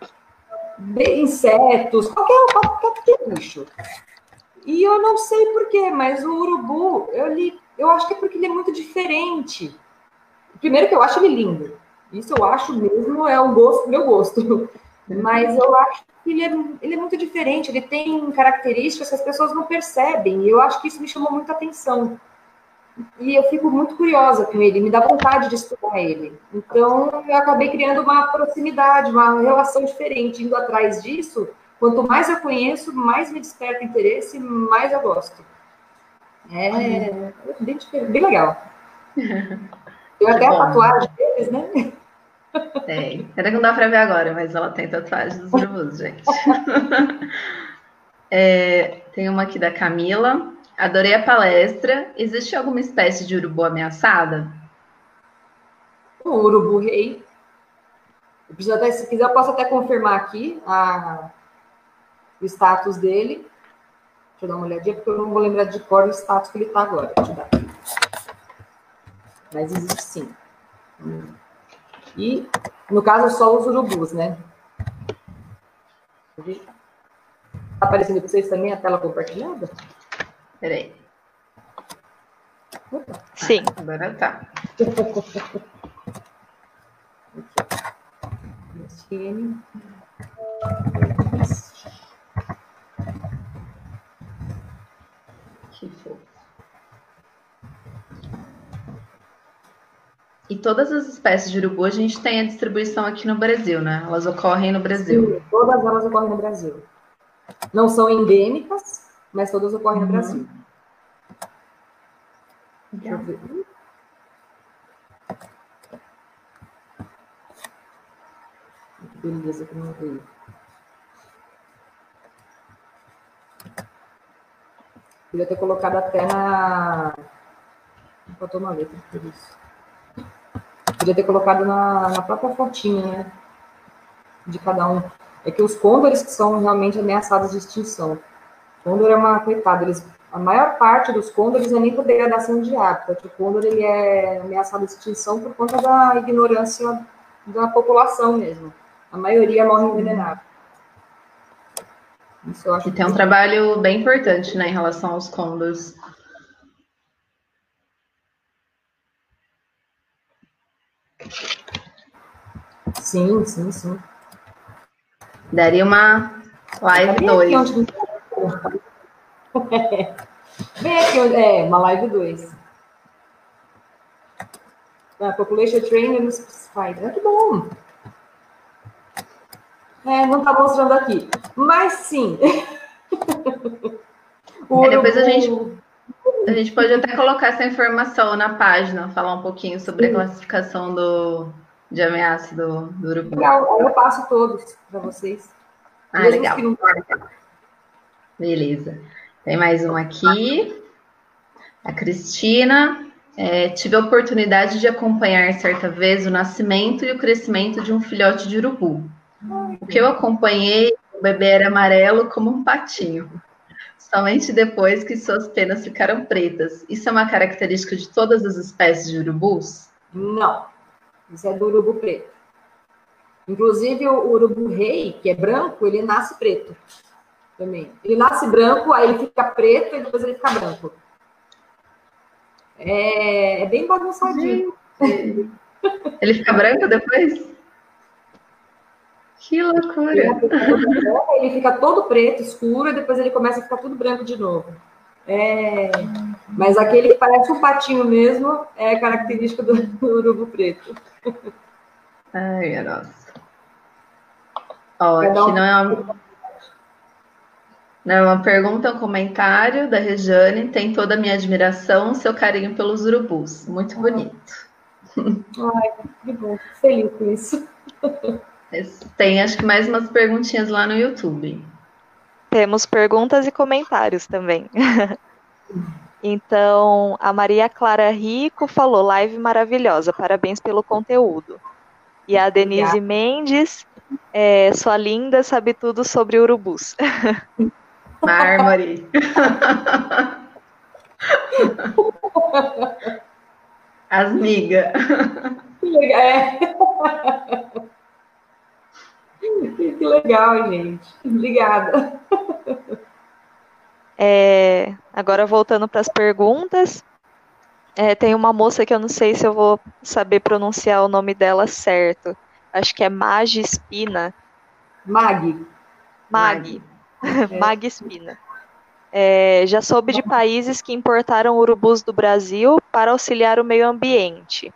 insetos, qualquer, qualquer bicho. E eu não sei porquê, mas o urubu, eu, li, eu acho que é porque ele é muito diferente. Primeiro que eu acho ele lindo. Isso eu acho mesmo, é o gosto, meu gosto. Mas eu acho que ele é, ele é muito diferente, ele tem características que as pessoas não percebem. E eu acho que isso me chamou muita atenção e eu fico muito curiosa com ele, me dá vontade de estudar ele. Então, eu acabei criando uma proximidade, uma relação diferente, indo atrás disso. Quanto mais eu conheço, mais me desperta interesse, mais eu gosto. É, bem, bem legal. Eu até a tatuagem deles, né? Tem. Pena que não dá pra ver agora, mas ela tem tatuagem dos urubus, gente. é, tem uma aqui da Camila. Adorei a palestra. Existe alguma espécie de urubu ameaçada? O urubu rei. Eu até, se quiser, eu posso até confirmar aqui a, o status dele. Deixa eu dar uma olhadinha, porque eu não vou lembrar de cor o status que ele está agora. Mas existe sim. E, no caso, só os urubus, né? Está aparecendo para vocês também a tela compartilhada? Peraí. Sim. Agora tá. Que fofo. E todas as espécies de urubu a gente tem a distribuição aqui no Brasil, né? Elas ocorrem no Brasil. Sim, todas elas ocorrem no Brasil. Não são endêmicas, mas todas ocorrem no uhum. Brasil. Deixa eu ver. Beleza, que não veio. Podia ter colocado até na. Botou uma letra por isso. Podia ter colocado na, na própria fotinha, né? De cada um. É que os côndores que são realmente ameaçados de extinção. O côndor é uma coitada, eles, a maior parte dos côndores é nem por degradação de hábitat. O côndor ele é ameaçado de extinção por conta da ignorância da população mesmo. A maioria morre envenenada. Isso eu acho e tem um trabalho bem importante né, em relação aos côndores. Sim, sim, sim. Daria uma live 2. Vem aqui, é, uma live 2. Ah, population Training no Spider. Ah, que bom! É, não está mostrando aqui. Mas sim. é, depois a gente, a gente pode até colocar essa informação na página, falar um pouquinho sobre sim. a classificação do, de ameaça do, do urubu. Legal, eu passo todos para vocês. Ah, legal. Beleza. Tem mais um aqui. A Cristina. É, tive a oportunidade de acompanhar certa vez o nascimento e o crescimento de um filhote de urubu. O que eu acompanhei, o bebê era amarelo como um patinho. Somente depois que suas penas ficaram pretas. Isso é uma característica de todas as espécies de urubus? Não. Isso é do urubu preto. Inclusive, o urubu rei, que é branco, ele nasce preto também. Ele nasce branco, aí ele fica preto e depois ele fica branco. É, é bem bagunçadinho. Ele fica branco depois? Que loucura! Ele fica todo preto, escuro, e depois ele começa a ficar tudo branco de novo. É, mas aquele que parece um patinho mesmo é característica do, do urubu preto. Ai, minha nossa. Ó, aqui não é uma, não é uma pergunta, é um comentário da Rejane. Tem toda a minha admiração, seu carinho pelos urubus. Muito bonito. Ai, que bom. Feliz com isso. Tem acho que mais umas perguntinhas lá no YouTube. Temos perguntas e comentários também. então, a Maria Clara Rico falou: live maravilhosa, parabéns pelo conteúdo. E a Denise Obrigada. Mendes, é, sua linda, sabe tudo sobre urubus. Mármore. As migas. É. Que legal, gente. Obrigada. É, agora voltando para as perguntas. É, tem uma moça que eu não sei se eu vou saber pronunciar o nome dela certo. Acho que é Mag Espina. Mag. Mag. Mag, Mag Espina. É, já soube de países que importaram urubus do Brasil para auxiliar o meio ambiente.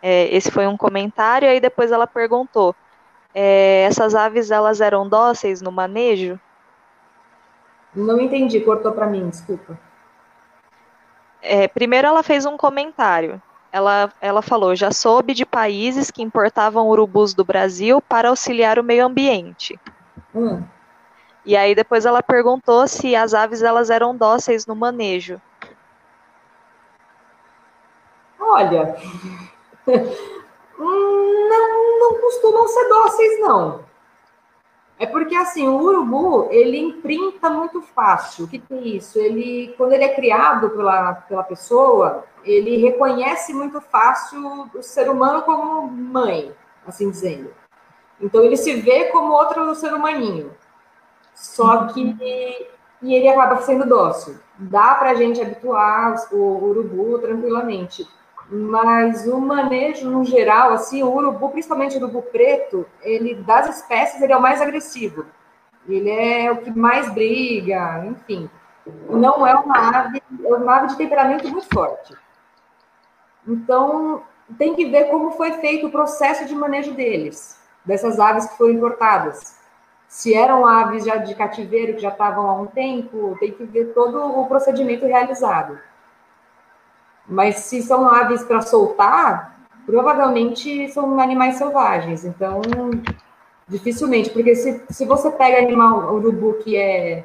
É, esse foi um comentário, aí depois ela perguntou: é, essas aves elas eram dóceis no manejo? Não entendi, cortou para mim, desculpa. É, primeiro ela fez um comentário. Ela, ela falou: já soube de países que importavam urubus do Brasil para auxiliar o meio ambiente. Hum. E aí depois ela perguntou se as aves elas eram dóceis no manejo. Olha, hum, não, não costumam ser dóceis, não. É porque, assim, o urubu, ele imprinta muito fácil. O que, que é isso? Ele, quando ele é criado pela, pela pessoa, ele reconhece muito fácil o ser humano como mãe, assim dizendo. Então, ele se vê como outro ser humaninho. Só que... E ele acaba sendo dócil. Dá para a gente habituar o urubu tranquilamente mas o manejo no geral, assim, o urubu, principalmente o urubu preto, ele das espécies ele é o mais agressivo. Ele é o que mais briga, enfim. Não é uma ave, é uma ave de temperamento muito forte. Então, tem que ver como foi feito o processo de manejo deles, dessas aves que foram importadas. Se eram aves já de cativeiro que já estavam há um tempo, tem que ver todo o procedimento realizado. Mas se são aves para soltar, provavelmente são animais selvagens. Então, dificilmente, porque se, se você pega animal urubu que é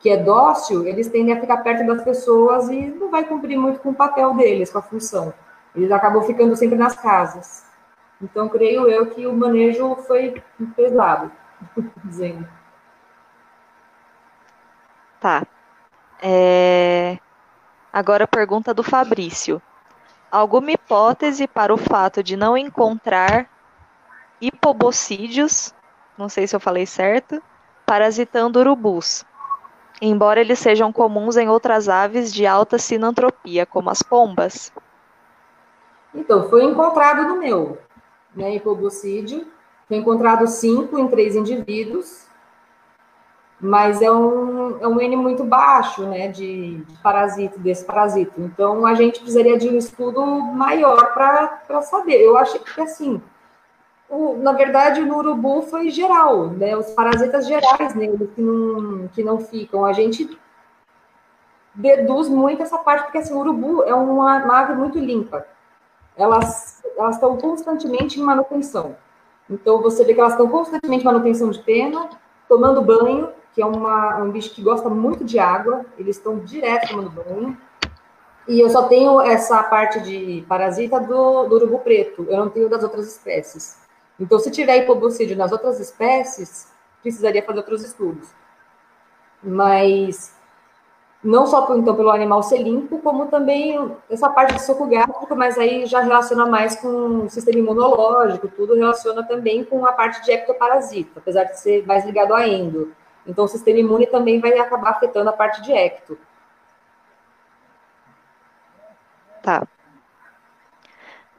que é dócil, eles tendem a ficar perto das pessoas e não vai cumprir muito com o papel deles, com a função. Eles acabam ficando sempre nas casas. Então, creio eu que o manejo foi pesado, dizendo. Tá. É... Agora pergunta do Fabrício. Alguma hipótese para o fato de não encontrar hipobocídeos, não sei se eu falei certo, parasitando urubus, embora eles sejam comuns em outras aves de alta sinantropia, como as pombas? Então, foi encontrado no meu, né, hipobocídio, foi encontrado cinco em três indivíduos, mas é um, é um N muito baixo, né, de, parasito, desse parasito. Então, a gente precisaria de um estudo maior para saber. Eu acho que, assim, o, na verdade, no urubu foi geral, né, os parasitas gerais neles que não, que não ficam. A gente deduz muito essa parte, porque, assim, o urubu é uma, uma ave muito limpa. Elas, elas estão constantemente em manutenção. Então, você vê que elas estão constantemente em manutenção de pena, tomando banho, que é uma, um bicho que gosta muito de água, eles estão direto tomando banho. E eu só tenho essa parte de parasita do, do urubu preto, eu não tenho das outras espécies. Então, se tiver hipobocídio nas outras espécies, precisaria fazer outros estudos. Mas não só então pelo animal ser limpo, como também essa parte de soco gástrico, mas aí já relaciona mais com o sistema imunológico, tudo relaciona também com a parte de ectoparasita, apesar de ser mais ligado a endo. Então, o sistema imune também vai acabar afetando a parte de ecto. Tá.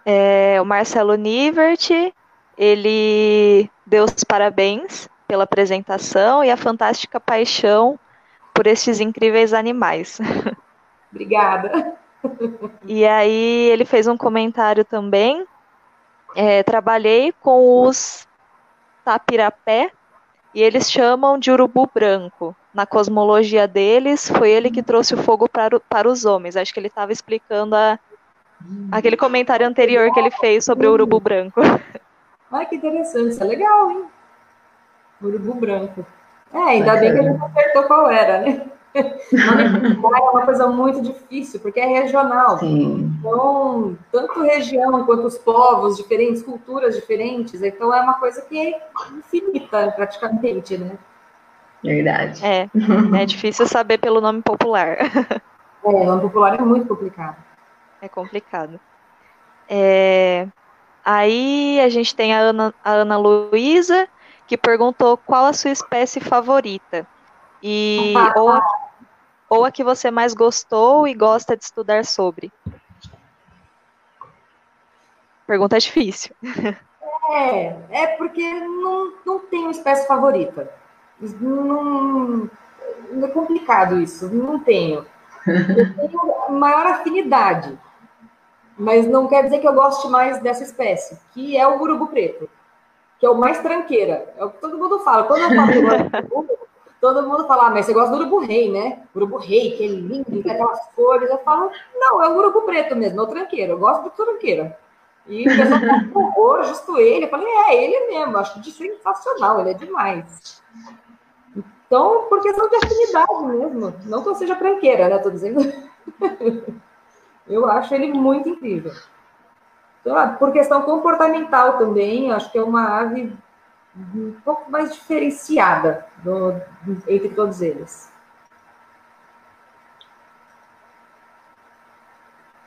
É, o Marcelo Nivert, ele deu os parabéns pela apresentação e a fantástica paixão por estes incríveis animais. Obrigada. E aí ele fez um comentário também. É, trabalhei com os tapirapé e eles chamam de urubu branco. Na cosmologia deles, foi ele que trouxe o fogo para, para os homens. Acho que ele estava explicando a, aquele comentário anterior que ele fez sobre o urubu branco. Ai, que interessante, isso é legal, hein? Urubu branco. É, ainda bem que a gente acertou qual era, né? É uma coisa muito difícil, porque é regional. Sim. Então, tanto região quanto os povos diferentes, culturas diferentes, então é uma coisa que é infinita, praticamente, né? Verdade. É, é difícil saber pelo nome popular. É, o nome popular é muito complicado. É complicado. É... Aí a gente tem a Ana, a Ana Luísa, que perguntou qual a sua espécie favorita. E ou a, ou a que você mais gostou e gosta de estudar sobre. Pergunta difícil. É, é porque não, não tenho espécie favorita. Não, é complicado isso, não tenho. Eu tenho maior afinidade, mas não quer dizer que eu goste mais dessa espécie, que é o urubu preto que é o mais tranqueira. É o que todo mundo fala. Quando eu falo todo mundo fala, ah, mas você gosta do urubu rei, né? Urubu rei, que é lindo, tem aquelas cores. Eu falo, não, é o urubu preto mesmo, é o tranqueiro. Eu gosto do tranqueiro. E o pessoal justo ele. Eu falei, é, ele mesmo, acho de sensacional, ele é demais. Então, por questão de afinidade mesmo, não que eu seja tranqueira, né? Tô dizendo. eu acho ele muito incrível. Então, por questão comportamental também, acho que é uma ave um pouco mais diferenciada do, entre todos eles.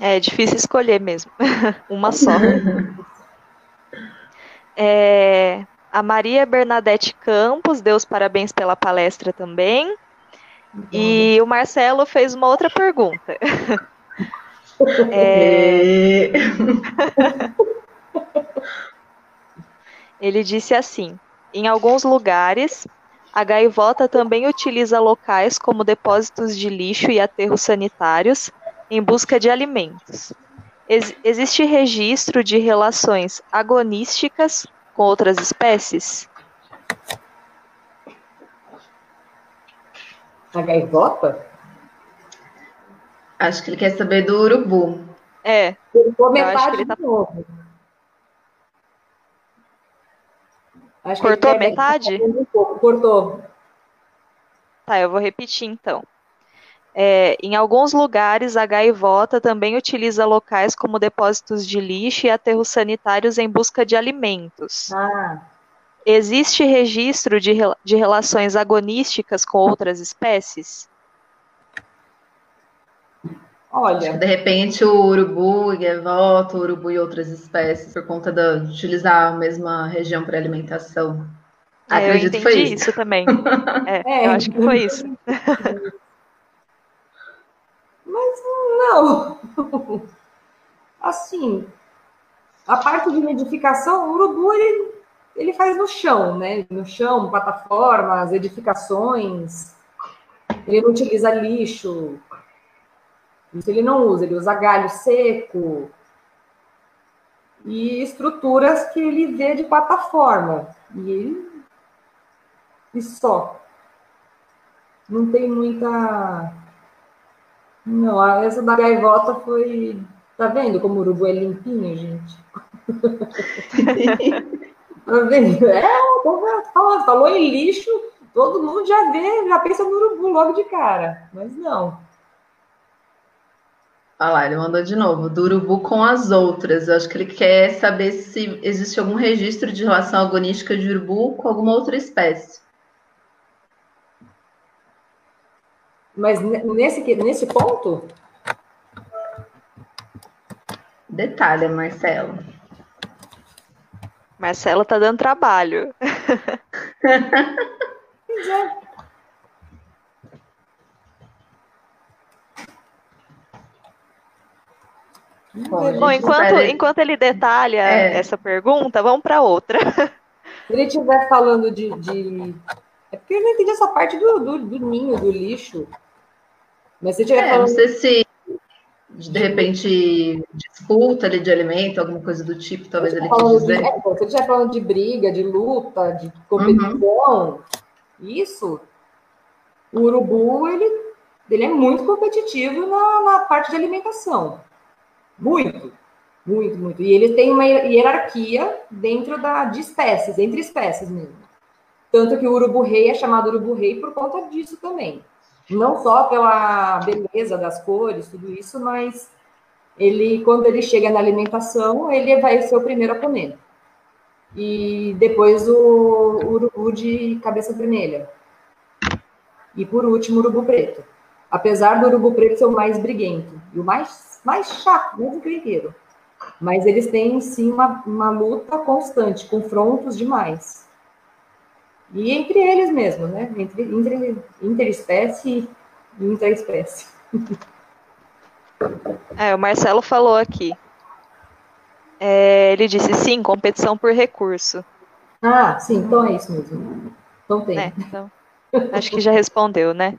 É difícil escolher mesmo. Uma só. é, a Maria Bernadette Campos deu os parabéns pela palestra também. E o Marcelo fez uma outra pergunta. é... Ele disse assim: em alguns lugares, a gaivota também utiliza locais como depósitos de lixo e aterros sanitários em busca de alimentos. Ex existe registro de relações agonísticas com outras espécies? A gaivota? Acho que ele quer saber do urubu. É. Metade ele tá... de novo. Acho Cortou quer... metade? Um pouco. Cortou. Tá, eu vou repetir então. É, em alguns lugares, a gaivota também utiliza locais como depósitos de lixo e aterros sanitários em busca de alimentos. Ah. Existe registro de, de relações agonísticas com outras espécies? Olha. De repente, o urubu e gaivota, o urubu e outras espécies, por conta de utilizar a mesma região para alimentação. É, Acredito eu entendi que foi isso, isso também. É, é, eu acho que foi isso. Mas não. Assim, a parte de edificação, o urubu ele, ele faz no chão, né? No chão, plataformas, edificações. Ele não utiliza lixo. Isso ele não usa, ele usa galho seco e estruturas que ele vê de plataforma. E ele e só. Não tem muita não, essa da gaivota foi. Tá vendo como o urubu é limpinho, gente? tá vendo? É, falou, falou em lixo, todo mundo já vê, já pensa no urubu logo de cara. Mas não. Olha lá, ele mandou de novo, do urubu com as outras. Eu acho que ele quer saber se existe algum registro de relação agonística de urubu com alguma outra espécie. Mas nesse, nesse ponto? Detalhe, Marcelo. Marcelo tá dando trabalho. Bom, enquanto, enquanto ele detalha é. essa pergunta, vamos para outra. Se ele estiver falando de, de, É porque eu não entendi essa parte do, do, do ninho, do lixo. Mas se tiver é, falando... Não sei se de repente disputa ali de alimento, alguma coisa do tipo, talvez ele quis dizer. De, é, você estiver falando de briga, de luta, de competição, uhum. isso, o urubu, ele, ele é muito competitivo na, na parte de alimentação. Muito, muito, muito. E ele tem uma hierarquia dentro da, de espécies, entre espécies mesmo. Tanto que o urubu-rei é chamado urubu-rei por conta disso também não só pela beleza das cores, tudo isso, mas ele, quando ele chega na alimentação, ele vai ser o primeiro a comer. E depois o, urubu de cabeça vermelha. E por último, o urubu preto. Apesar do urubu preto ser o mais briguento e o mais, mais chato, mais encrenqueiro. Mas eles têm, sim, uma, uma luta constante, confrontos demais. E entre eles mesmo, né? Entre, entre interespécie e interespécie. É, o Marcelo falou aqui. É, ele disse sim, competição por recurso. Ah, sim, então é isso mesmo. Então tem. É, então, acho que já respondeu, né?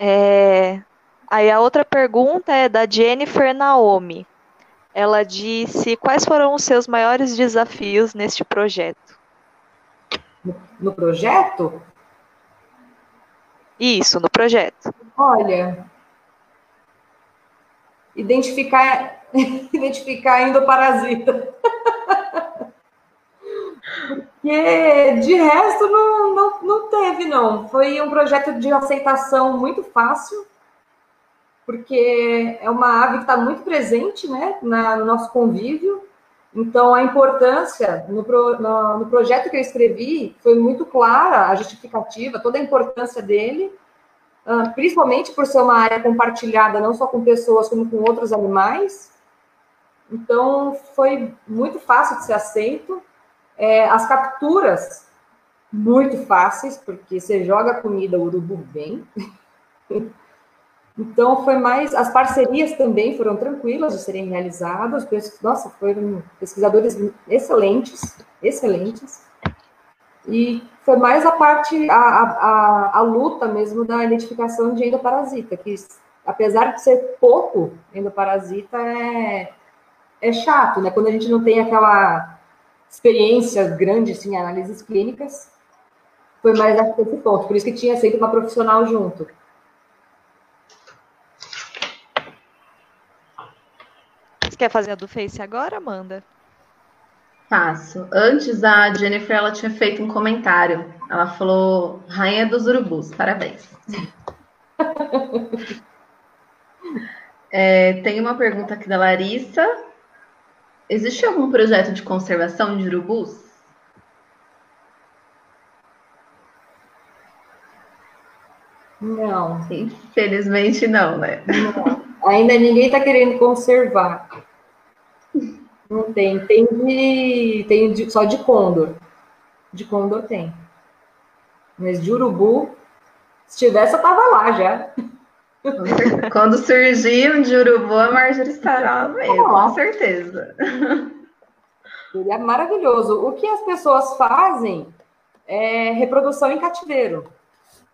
É. é. Aí a outra pergunta é da Jennifer Naomi. Ela disse quais foram os seus maiores desafios neste projeto. no, projeto? Isso, no projeto. Olha, identificar, identificar endoparasita. Porque de resto não, não, não teve, não. Foi um projeto de aceitação muito fácil, porque é uma ave que está muito presente né, na, no nosso convívio. Então, a importância, no, no, no, projeto que eu escrevi, foi muito clara a justificativa, toda a importância dele, uh, principalmente por ser uma área compartilhada, não só com pessoas, como com outros animais. Então, foi muito fácil de ser aceito. É, as capturas, muito fáceis, porque você joga comida, o urubu vem. Então, foi mais. As parcerias também foram tranquilas de serem realizadas. Nossa, foram pesquisadores excelentes, excelentes. E foi mais a parte, a, a, a luta mesmo da identificação de endoparasita, que apesar de ser pouco endoparasita, é, é chato, né? Quando a gente não tem aquela experiência grande assim, análises clínicas, foi mais esse ponto. Por isso que tinha sempre uma profissional junto. Quer fazer a do Face agora, Amanda? Faço. Antes, a Jennifer ela tinha feito um comentário. Ela falou: Rainha dos Urubus, parabéns. é, tem uma pergunta aqui da Larissa. Existe algum projeto de conservação de urubus? Não. Infelizmente não, né? Não. Ainda ninguém está querendo conservar. Não tem. Tem de, tem de, só de condor. De condor tem. Mas de urubu, se tivesse, eu tava lá já. Quando surgir um de urubu, a Marjorie estará no meio, com certeza. Ele é maravilhoso. O que as pessoas fazem é reprodução em cativeiro.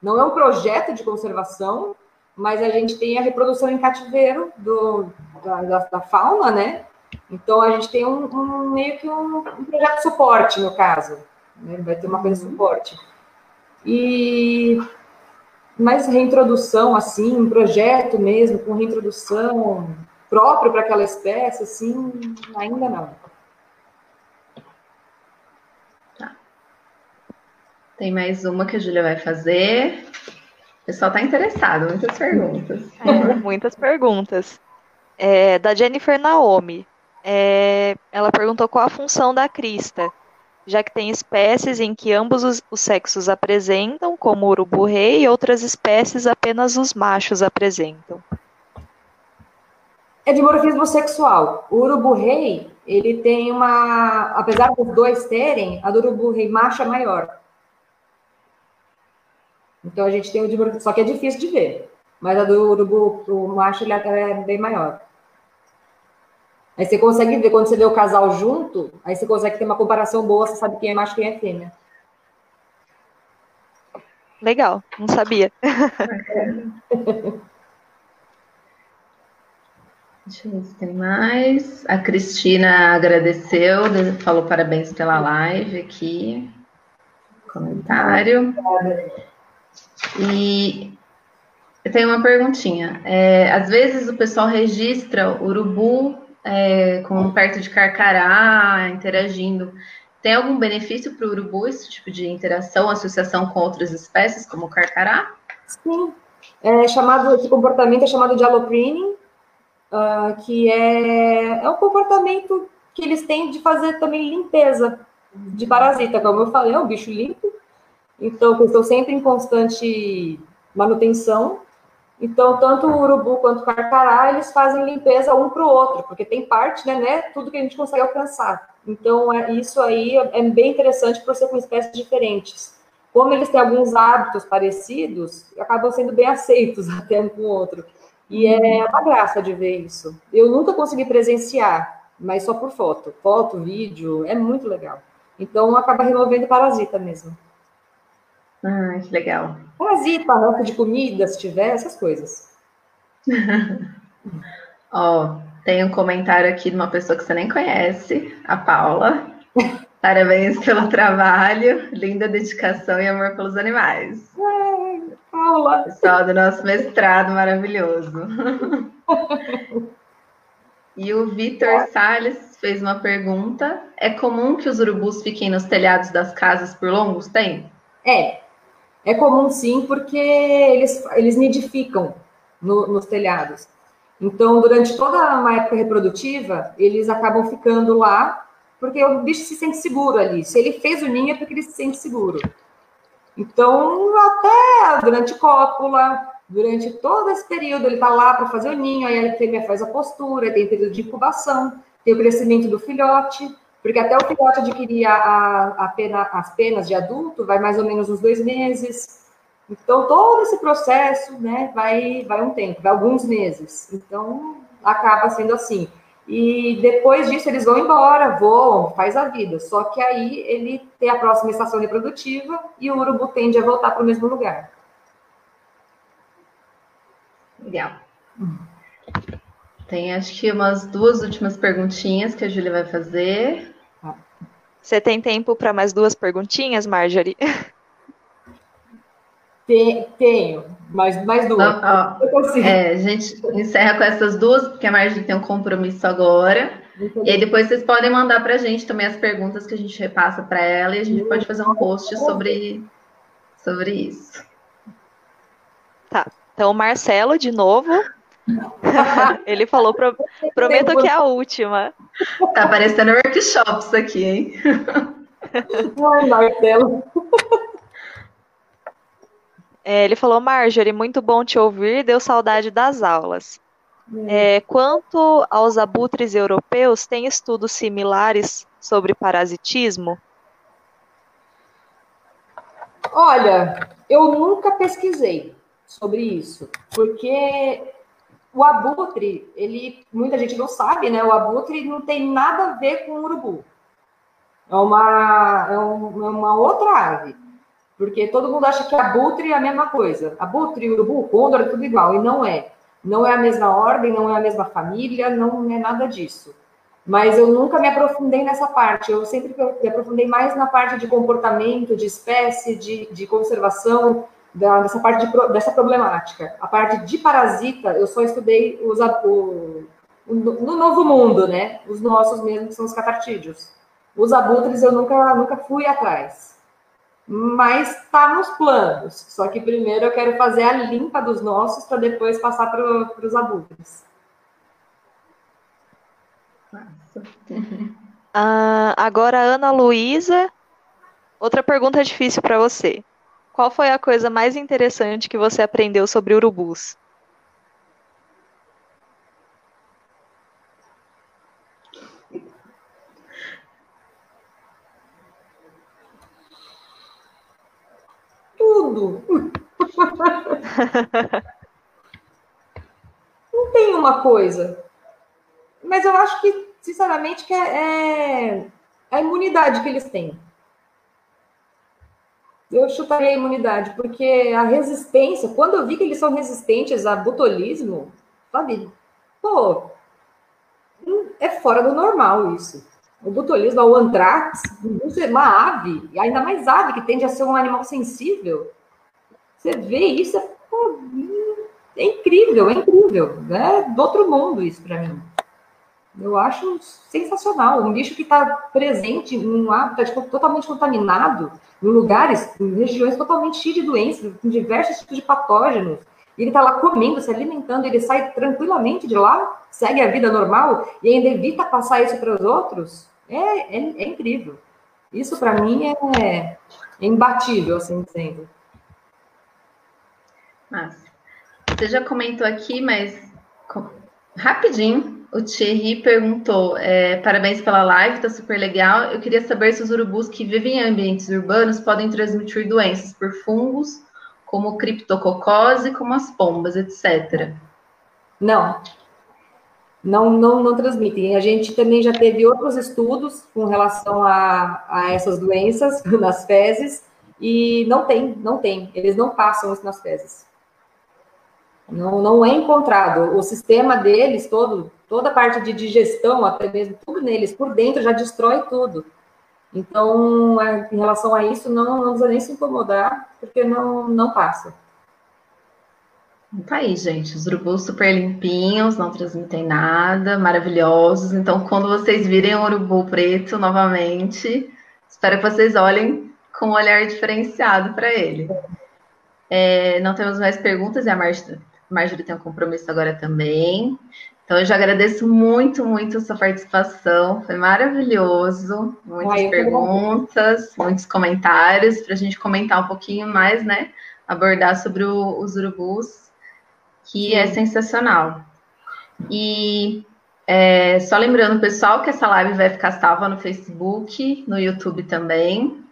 Não é um projeto de conservação, mas a gente tem a reprodução em cativeiro do, da, da, da fauna, né? Então a gente tem um, um meio que um, um, projeto de suporte, no caso. Né? Vai ter uma coisa de uhum. suporte. E mais reintrodução, assim, um projeto mesmo, com reintrodução próprio para aquela espécie, assim, ainda não. Tá. Tem mais uma que a Júlia vai fazer. O pessoal está interessado, muitas perguntas. É, muitas perguntas. É, da Jennifer Naomi. É, ela perguntou qual a função da crista, já que tem espécies em que ambos os, os sexos apresentam, como o urubu-rei, e outras espécies apenas os machos apresentam. É dimorfismo sexual. O urubu-rei, ele tem uma... Apesar dos dois terem, a do urubu-rei macho é maior. Então a gente tem o de só que é difícil de ver. Mas a do urubu, o macho, ele é bem maior. Aí você consegue ver, quando você vê o casal junto, aí você consegue ter uma comparação boa, você sabe quem é macho e quem é fêmea. Legal, não sabia. Deixa eu ver se tem mais. A Cristina agradeceu, falou parabéns pela live aqui. Comentário. E eu tenho uma perguntinha. É, às vezes o pessoal registra urubu é, com perto de carcará, interagindo. Tem algum benefício para o urubu esse tipo de interação, associação com outras espécies, como o carcará? Sim. É chamado, esse comportamento é chamado de allopreening, uh, que é, é um comportamento que eles têm de fazer também limpeza de parasita. Como eu falei, é um bicho limpo, então, que estão sempre em constante manutenção. Então, tanto o urubu quanto o carcará, eles fazem limpeza um para o outro, porque tem parte, né, né, tudo que a gente consegue alcançar. Então, é, isso aí é bem interessante por ser com espécies diferentes. Como eles têm alguns hábitos parecidos, acabam sendo bem aceitos até um com o outro. E é uma graça de ver isso. Eu nunca consegui presenciar, mas só por foto. Foto, vídeo, é muito legal. Então, acaba removendo parasita mesmo. Ah, que legal. Parasita, ranço de comida, se tiver, essas coisas. Ó, tem um comentário aqui de uma pessoa que você nem conhece, a Paula. Parabéns pelo trabalho, linda dedicação e amor pelos animais. Paula. Pessoal do nosso mestrado maravilhoso. E o Vitor Salles fez uma pergunta: é comum que os urubus fiquem nos telhados das casas por longos tempos? É, é comum sim, porque eles, eles nidificam no, nos telhados. Então, durante toda uma época reprodutiva, eles acabam ficando lá, porque o bicho se sente seguro ali. Se ele fez o ninho, é porque ele se sente seguro. Então, até durante cópula, durante todo esse período, ele está lá para fazer o ninho, aí a fêmea faz a postura, tem período de incubação, tem o crescimento do filhote, porque até o filhote adquirir a, a, pena, as penas de adulto, vai mais ou menos uns dois meses. Então, todo esse processo né, vai, vai um tempo, vai alguns meses. Então, acaba sendo assim. E depois disso, eles vão embora, voam, faz a vida. Só que aí ele tem a próxima estação reprodutiva e o urubu tende a voltar para o mesmo lugar. Legal. Tem acho que umas duas últimas perguntinhas que a Júlia vai fazer. Você tem tempo para mais duas perguntinhas, Marjorie? Tenho, mais, mais duas. Ó, ó, é, a gente encerra com essas duas, porque a Marjorie tem um compromisso agora. E aí depois vocês podem mandar para a gente também as perguntas que a gente repassa para ela e a gente pode fazer um post sobre, sobre isso. Tá. Então, o Marcelo, de novo. Ele falou, pro, prometo que é a última. Tá parecendo workshops aqui, hein? Ai, Marcelo. É, ele falou, Marjorie, muito bom te ouvir, deu saudade das aulas. É, quanto aos abutres europeus, tem estudos similares sobre parasitismo? Olha, eu nunca pesquisei sobre isso, porque o abutre, ele, muita gente não sabe, né? O abutre não tem nada a ver com o urubu. É uma, é, um, é uma outra ave. Porque todo mundo acha que abutre é a mesma coisa. Abutre, urubu, condor, é tudo igual. E não é. Não é a mesma ordem, não é a mesma família, não é nada disso. Mas eu nunca me aprofundei nessa parte. Eu sempre me aprofundei mais na parte de comportamento, de espécie, de, de conservação, da, dessa parte de, dessa problemática. A parte de parasita, eu só estudei os, o, no novo mundo, né? Os nossos mesmo, que são os catartídeos. Os abutres eu nunca, nunca fui atrás. Mas está nos planos. Só que primeiro eu quero fazer a limpa dos nossos para depois passar para os abutres. Uh, agora, Ana Luísa, outra pergunta difícil para você. Qual foi a coisa mais interessante que você aprendeu sobre urubus? Tudo. Não tem uma coisa. Mas eu acho que, sinceramente, que é, é a imunidade que eles têm eu chutaria a imunidade, porque a resistência, quando eu vi que eles são resistentes a botulismo, sabe? Pô, é fora do normal isso. O botulismo, o antrax, uma ave, e ainda mais ave, que tende a ser um animal sensível. Você vê isso, é, pô, é incrível, é incrível. É do outro mundo isso para mim. Eu acho sensacional. Um bicho que está presente em um hábitat totalmente contaminado, em lugares, em regiões totalmente cheias de doenças, com diversos tipos de patógenos. Ele está lá comendo, se alimentando, ele sai tranquilamente de lá, segue a vida normal e ainda evita passar isso para os outros. É, é, é incrível. Isso, para mim, é, é, imbatível, assim sendo. Massa. Você já comentou aqui, mas rapidinho, o Thierry perguntou: é, parabéns pela live, tá super legal. Eu queria saber se os urubus que vivem em ambientes urbanos podem transmitir doenças por fungos, como criptococose, como as pombas, etc. Não. Não, não, não transmitem. A gente também já teve outros estudos com relação a, a essas doenças nas fezes, e não tem, não tem. Eles não passam isso nas fezes. Não, não é encontrado. O sistema deles todo, toda a parte de digestão, até mesmo tudo neles por dentro já destrói tudo. Então, é, em relação a isso, não, não precisa nem se incomodar, porque não, não passa. Tá aí, gente. Os urubus super limpinhos, não transmitem nada, maravilhosos. Então, quando vocês virem o urubu preto novamente, espero que vocês olhem com um olhar diferenciado para ele. É, não temos mais perguntas e a Marjorie, Marjorie tem um compromisso agora também. Então, eu já agradeço muito, muito a sua participação. Foi maravilhoso. Muitas Ai, perguntas, muitos comentários para a gente comentar um pouquinho mais, né? Abordar sobre o, os urubus que é Sim. é sensacional. E é, só lembrando, pessoal, que essa live vai ficar salva no Facebook, no YouTube também.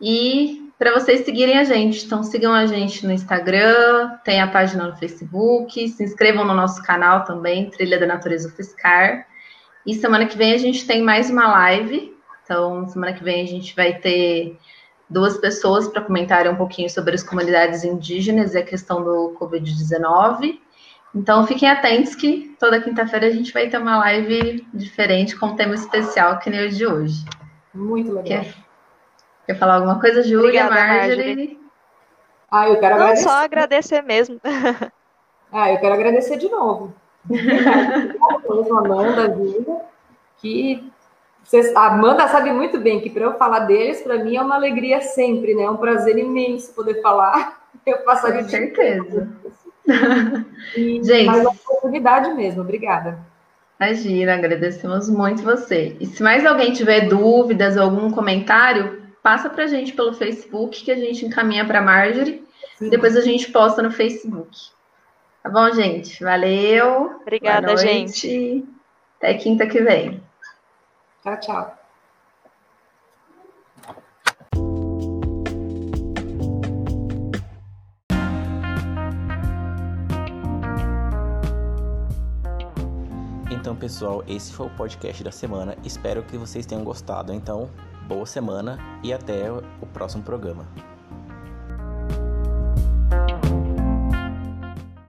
E para vocês seguirem a gente, então sigam a gente no Instagram, tem a página no Facebook, se inscrevam no nosso canal também, Trilha da Natureza Fiscar. E semana que vem a gente tem mais uma live. Então, semana que vem a gente vai ter duas pessoas para comentarem um pouquinho sobre as comunidades indígenas e a questão do Covid-19. Então, fiquem atentos que toda quinta-feira a gente vai ter uma live diferente com um tema especial que nem o de hoje. Muito legal. Quer, falar alguma coisa, Júlia, Marjorie? Marjorie? Ah, eu quero Não, agradecer. só agradecer mesmo. ah, eu quero agradecer de novo. Amanda, Júlia, que a Amanda sabe muito bem que para eu falar deles, para mim é uma alegria sempre, né? É um prazer imenso poder falar. Eu passaria Com certeza. E, Gente, mais uma oportunidade mesmo. Obrigada. Imagina, agradecemos muito você. E se mais alguém tiver dúvidas ou algum comentário, passa para a gente pelo Facebook que a gente encaminha para a Marjorie. Sim. Depois a gente posta no Facebook. Tá bom, gente? Valeu. Obrigada, gente. Até quinta que vem. Tchau, tchau. Então, pessoal, esse foi o podcast da semana. Espero que vocês tenham gostado. Então, boa semana e até o próximo programa.